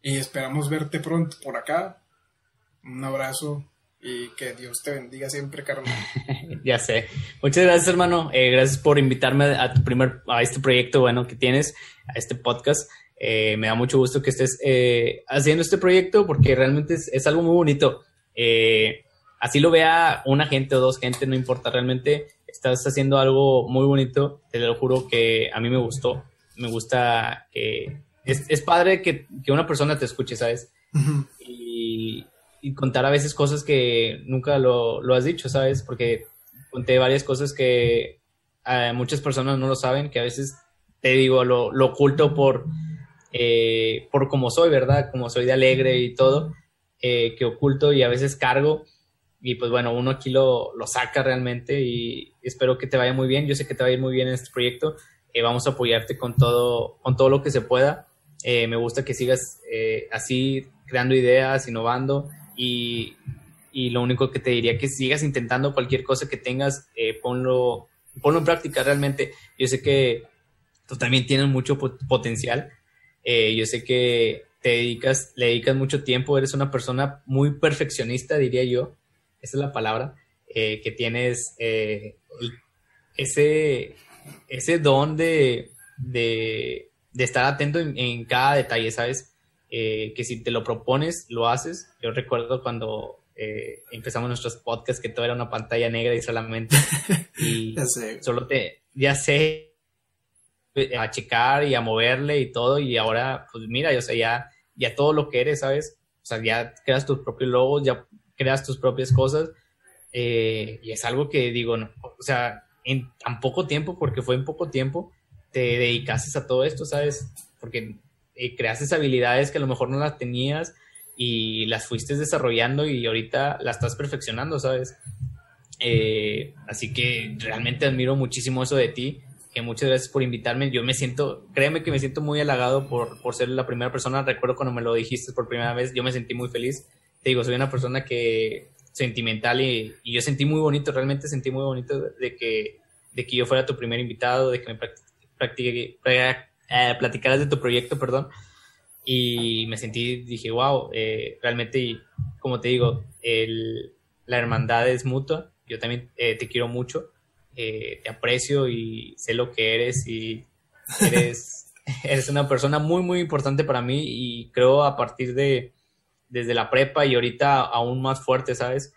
y esperamos verte pronto por acá un abrazo y que Dios te bendiga siempre, carnal. <laughs> ya sé. Muchas gracias, hermano. Eh, gracias por invitarme a tu primer, a este proyecto, bueno, que tienes, a este podcast. Eh, me da mucho gusto que estés eh, haciendo este proyecto porque realmente es, es algo muy bonito. Así lo vea una gente o dos gente, no importa, realmente estás haciendo algo muy bonito. Te lo juro que a mí me gustó. Me gusta que es, es padre que, que, una persona te escuche, ¿sabes? Y y contar a veces cosas que nunca lo, lo has dicho, ¿sabes? Porque conté varias cosas que eh, muchas personas no lo saben, que a veces te digo, lo, lo oculto por, eh, por como soy, ¿verdad? Como soy de alegre y todo, eh, que oculto y a veces cargo. Y pues bueno, uno aquí lo, lo, saca realmente y espero que te vaya muy bien. Yo sé que te va a ir muy bien en este proyecto. vamos a apoyarte con todo, con todo lo que se pueda. me gusta que sigas así creando ideas, innovando y, y, lo único que te diría que sigas intentando cualquier cosa que tengas, eh, ponlo, ponlo en práctica realmente. Yo sé que tú también tienes mucho potencial. Eh, yo sé que te dedicas, le dedicas mucho tiempo, eres una persona muy perfeccionista, diría yo. Esa es la palabra. Eh, que tienes ese, ese don de, de, de estar atento en, en, cada detalle, ¿sabes? Eh, que si te lo propones, lo haces. Yo recuerdo cuando eh, empezamos nuestros podcasts que todo era una pantalla negra y solamente... <laughs> Y ya sé. Solo te... Ya sé a checar y a moverle y todo y ahora pues mira, yo sé, ya, ya todo lo que eres, ¿sabes? O sea, ya creas tus propios logos, ya creas tus propias cosas eh, y es algo que digo, no, o sea, en tan poco tiempo, porque fue en poco tiempo, te dedicaste a todo esto, ¿sabes? Porque eh, creaste habilidades que a lo mejor no las tenías y las fuiste desarrollando y ahorita las estás perfeccionando, ¿sabes? Eh, así que realmente admiro muchísimo eso de ti. Que muchas gracias por invitarme. Yo me siento, créeme que me siento muy halagado por, por ser la primera persona. Recuerdo cuando me lo dijiste por primera vez, yo me sentí muy feliz. Te digo, soy una persona que sentimental y, yo sentí muy bonito, realmente sentí muy bonito de que, de que yo fuera tu primer invitado, de que me practique, eh, platicaras de tu proyecto, perdón, y me sentí, dije, wow, eh, realmente, como te digo, el, la hermandad es mutua, yo también eh, te quiero mucho, te aprecio y sé lo que eres y eres, <laughs> eres una persona muy, muy importante para mí y creo a partir de, desde la prepa y ahorita aún más fuerte, ¿sabes?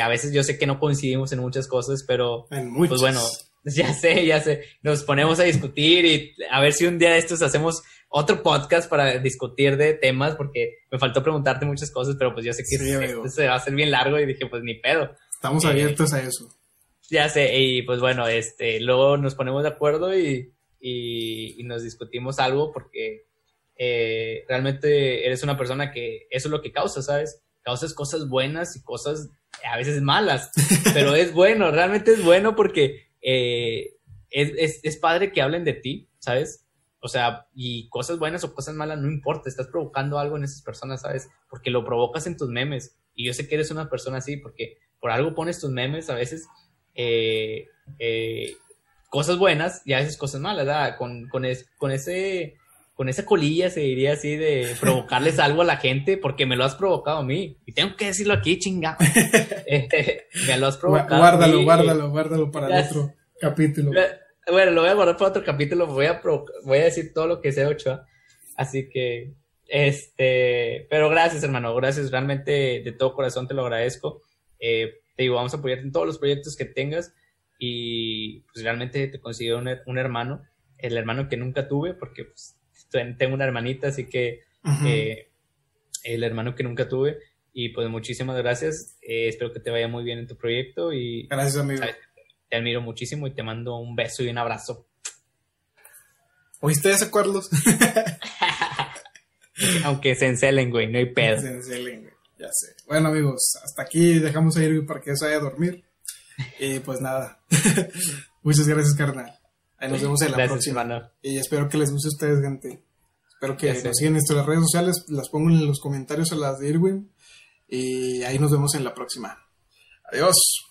a veces yo sé que no coincidimos en muchas cosas, pero pues bueno, <laughs> Ya sé, ya sé. Nos ponemos a discutir y a ver si un día de estos hacemos otro podcast para discutir de temas, porque me faltó preguntarte muchas cosas, pero pues yo sé que <laughs> se va a hacer bien largo y dije, pues ni pedo. Estamos abiertos a eso. Ya sé, y pues bueno, este, luego nos ponemos de acuerdo y, y, nos discutimos algo porque eh, realmente eres una persona que eso es lo que causa, ¿sabes? Causas cosas buenas y cosas a veces malas, <laughs> pero es bueno, realmente es bueno porque eh, es, es, padre que hablen de ti, ¿sabes? O sea, y cosas buenas o cosas malas, no importa, estás provocando algo en esas personas, ¿sabes? Porque lo provocas en tus memes. Y yo sé que eres una persona así, porque por algo pones tus memes a veces eh, eh, cosas buenas y a veces cosas malas, ¿verdad? Con, con, con ese con esa colilla, se diría así, de <laughs> provocarles algo a la gente, porque me lo has provocado a mí. Y tengo que decirlo aquí, chingado. <laughs> Este, me lo has provocado. Guárdalo, guárdalo, guárdalo para el otro capítulo. Bueno, lo voy a guardar para otro capítulo. Voy a, voy a decir todo lo que sé, Ochoa. Así que, este, pero gracias, hermano. Gracias, realmente de todo corazón te lo agradezco. Eh, te digo, vamos a apoyarte en todos los proyectos que tengas. Y pues realmente te considero un, un hermano, el hermano que nunca tuve, porque pues tengo una hermanita, así que eh, el hermano que nunca tuve. Y pues muchísimas gracias. Eh, espero que te vaya muy bien en tu proyecto. Y gracias, amigo. Te admiro muchísimo y te mando un beso y un abrazo. ¿Oíste eso, Carlos? <laughs> Aunque se encelen, güey, no hay <laughs> pedo. Se encelen, güey. Ya sé. Bueno, amigos, hasta aquí dejamos a ir para que se vaya a dormir. Y pues nada. <laughs> Muchas gracias, carnal. Ahí nos vemos en la próxima. Y espero que les guste a ustedes, gente. Espero que nos sigan en nuestras redes sociales. Las pongo en los comentarios a las de Irwin. Y ahí nos vemos en la próxima. Adiós.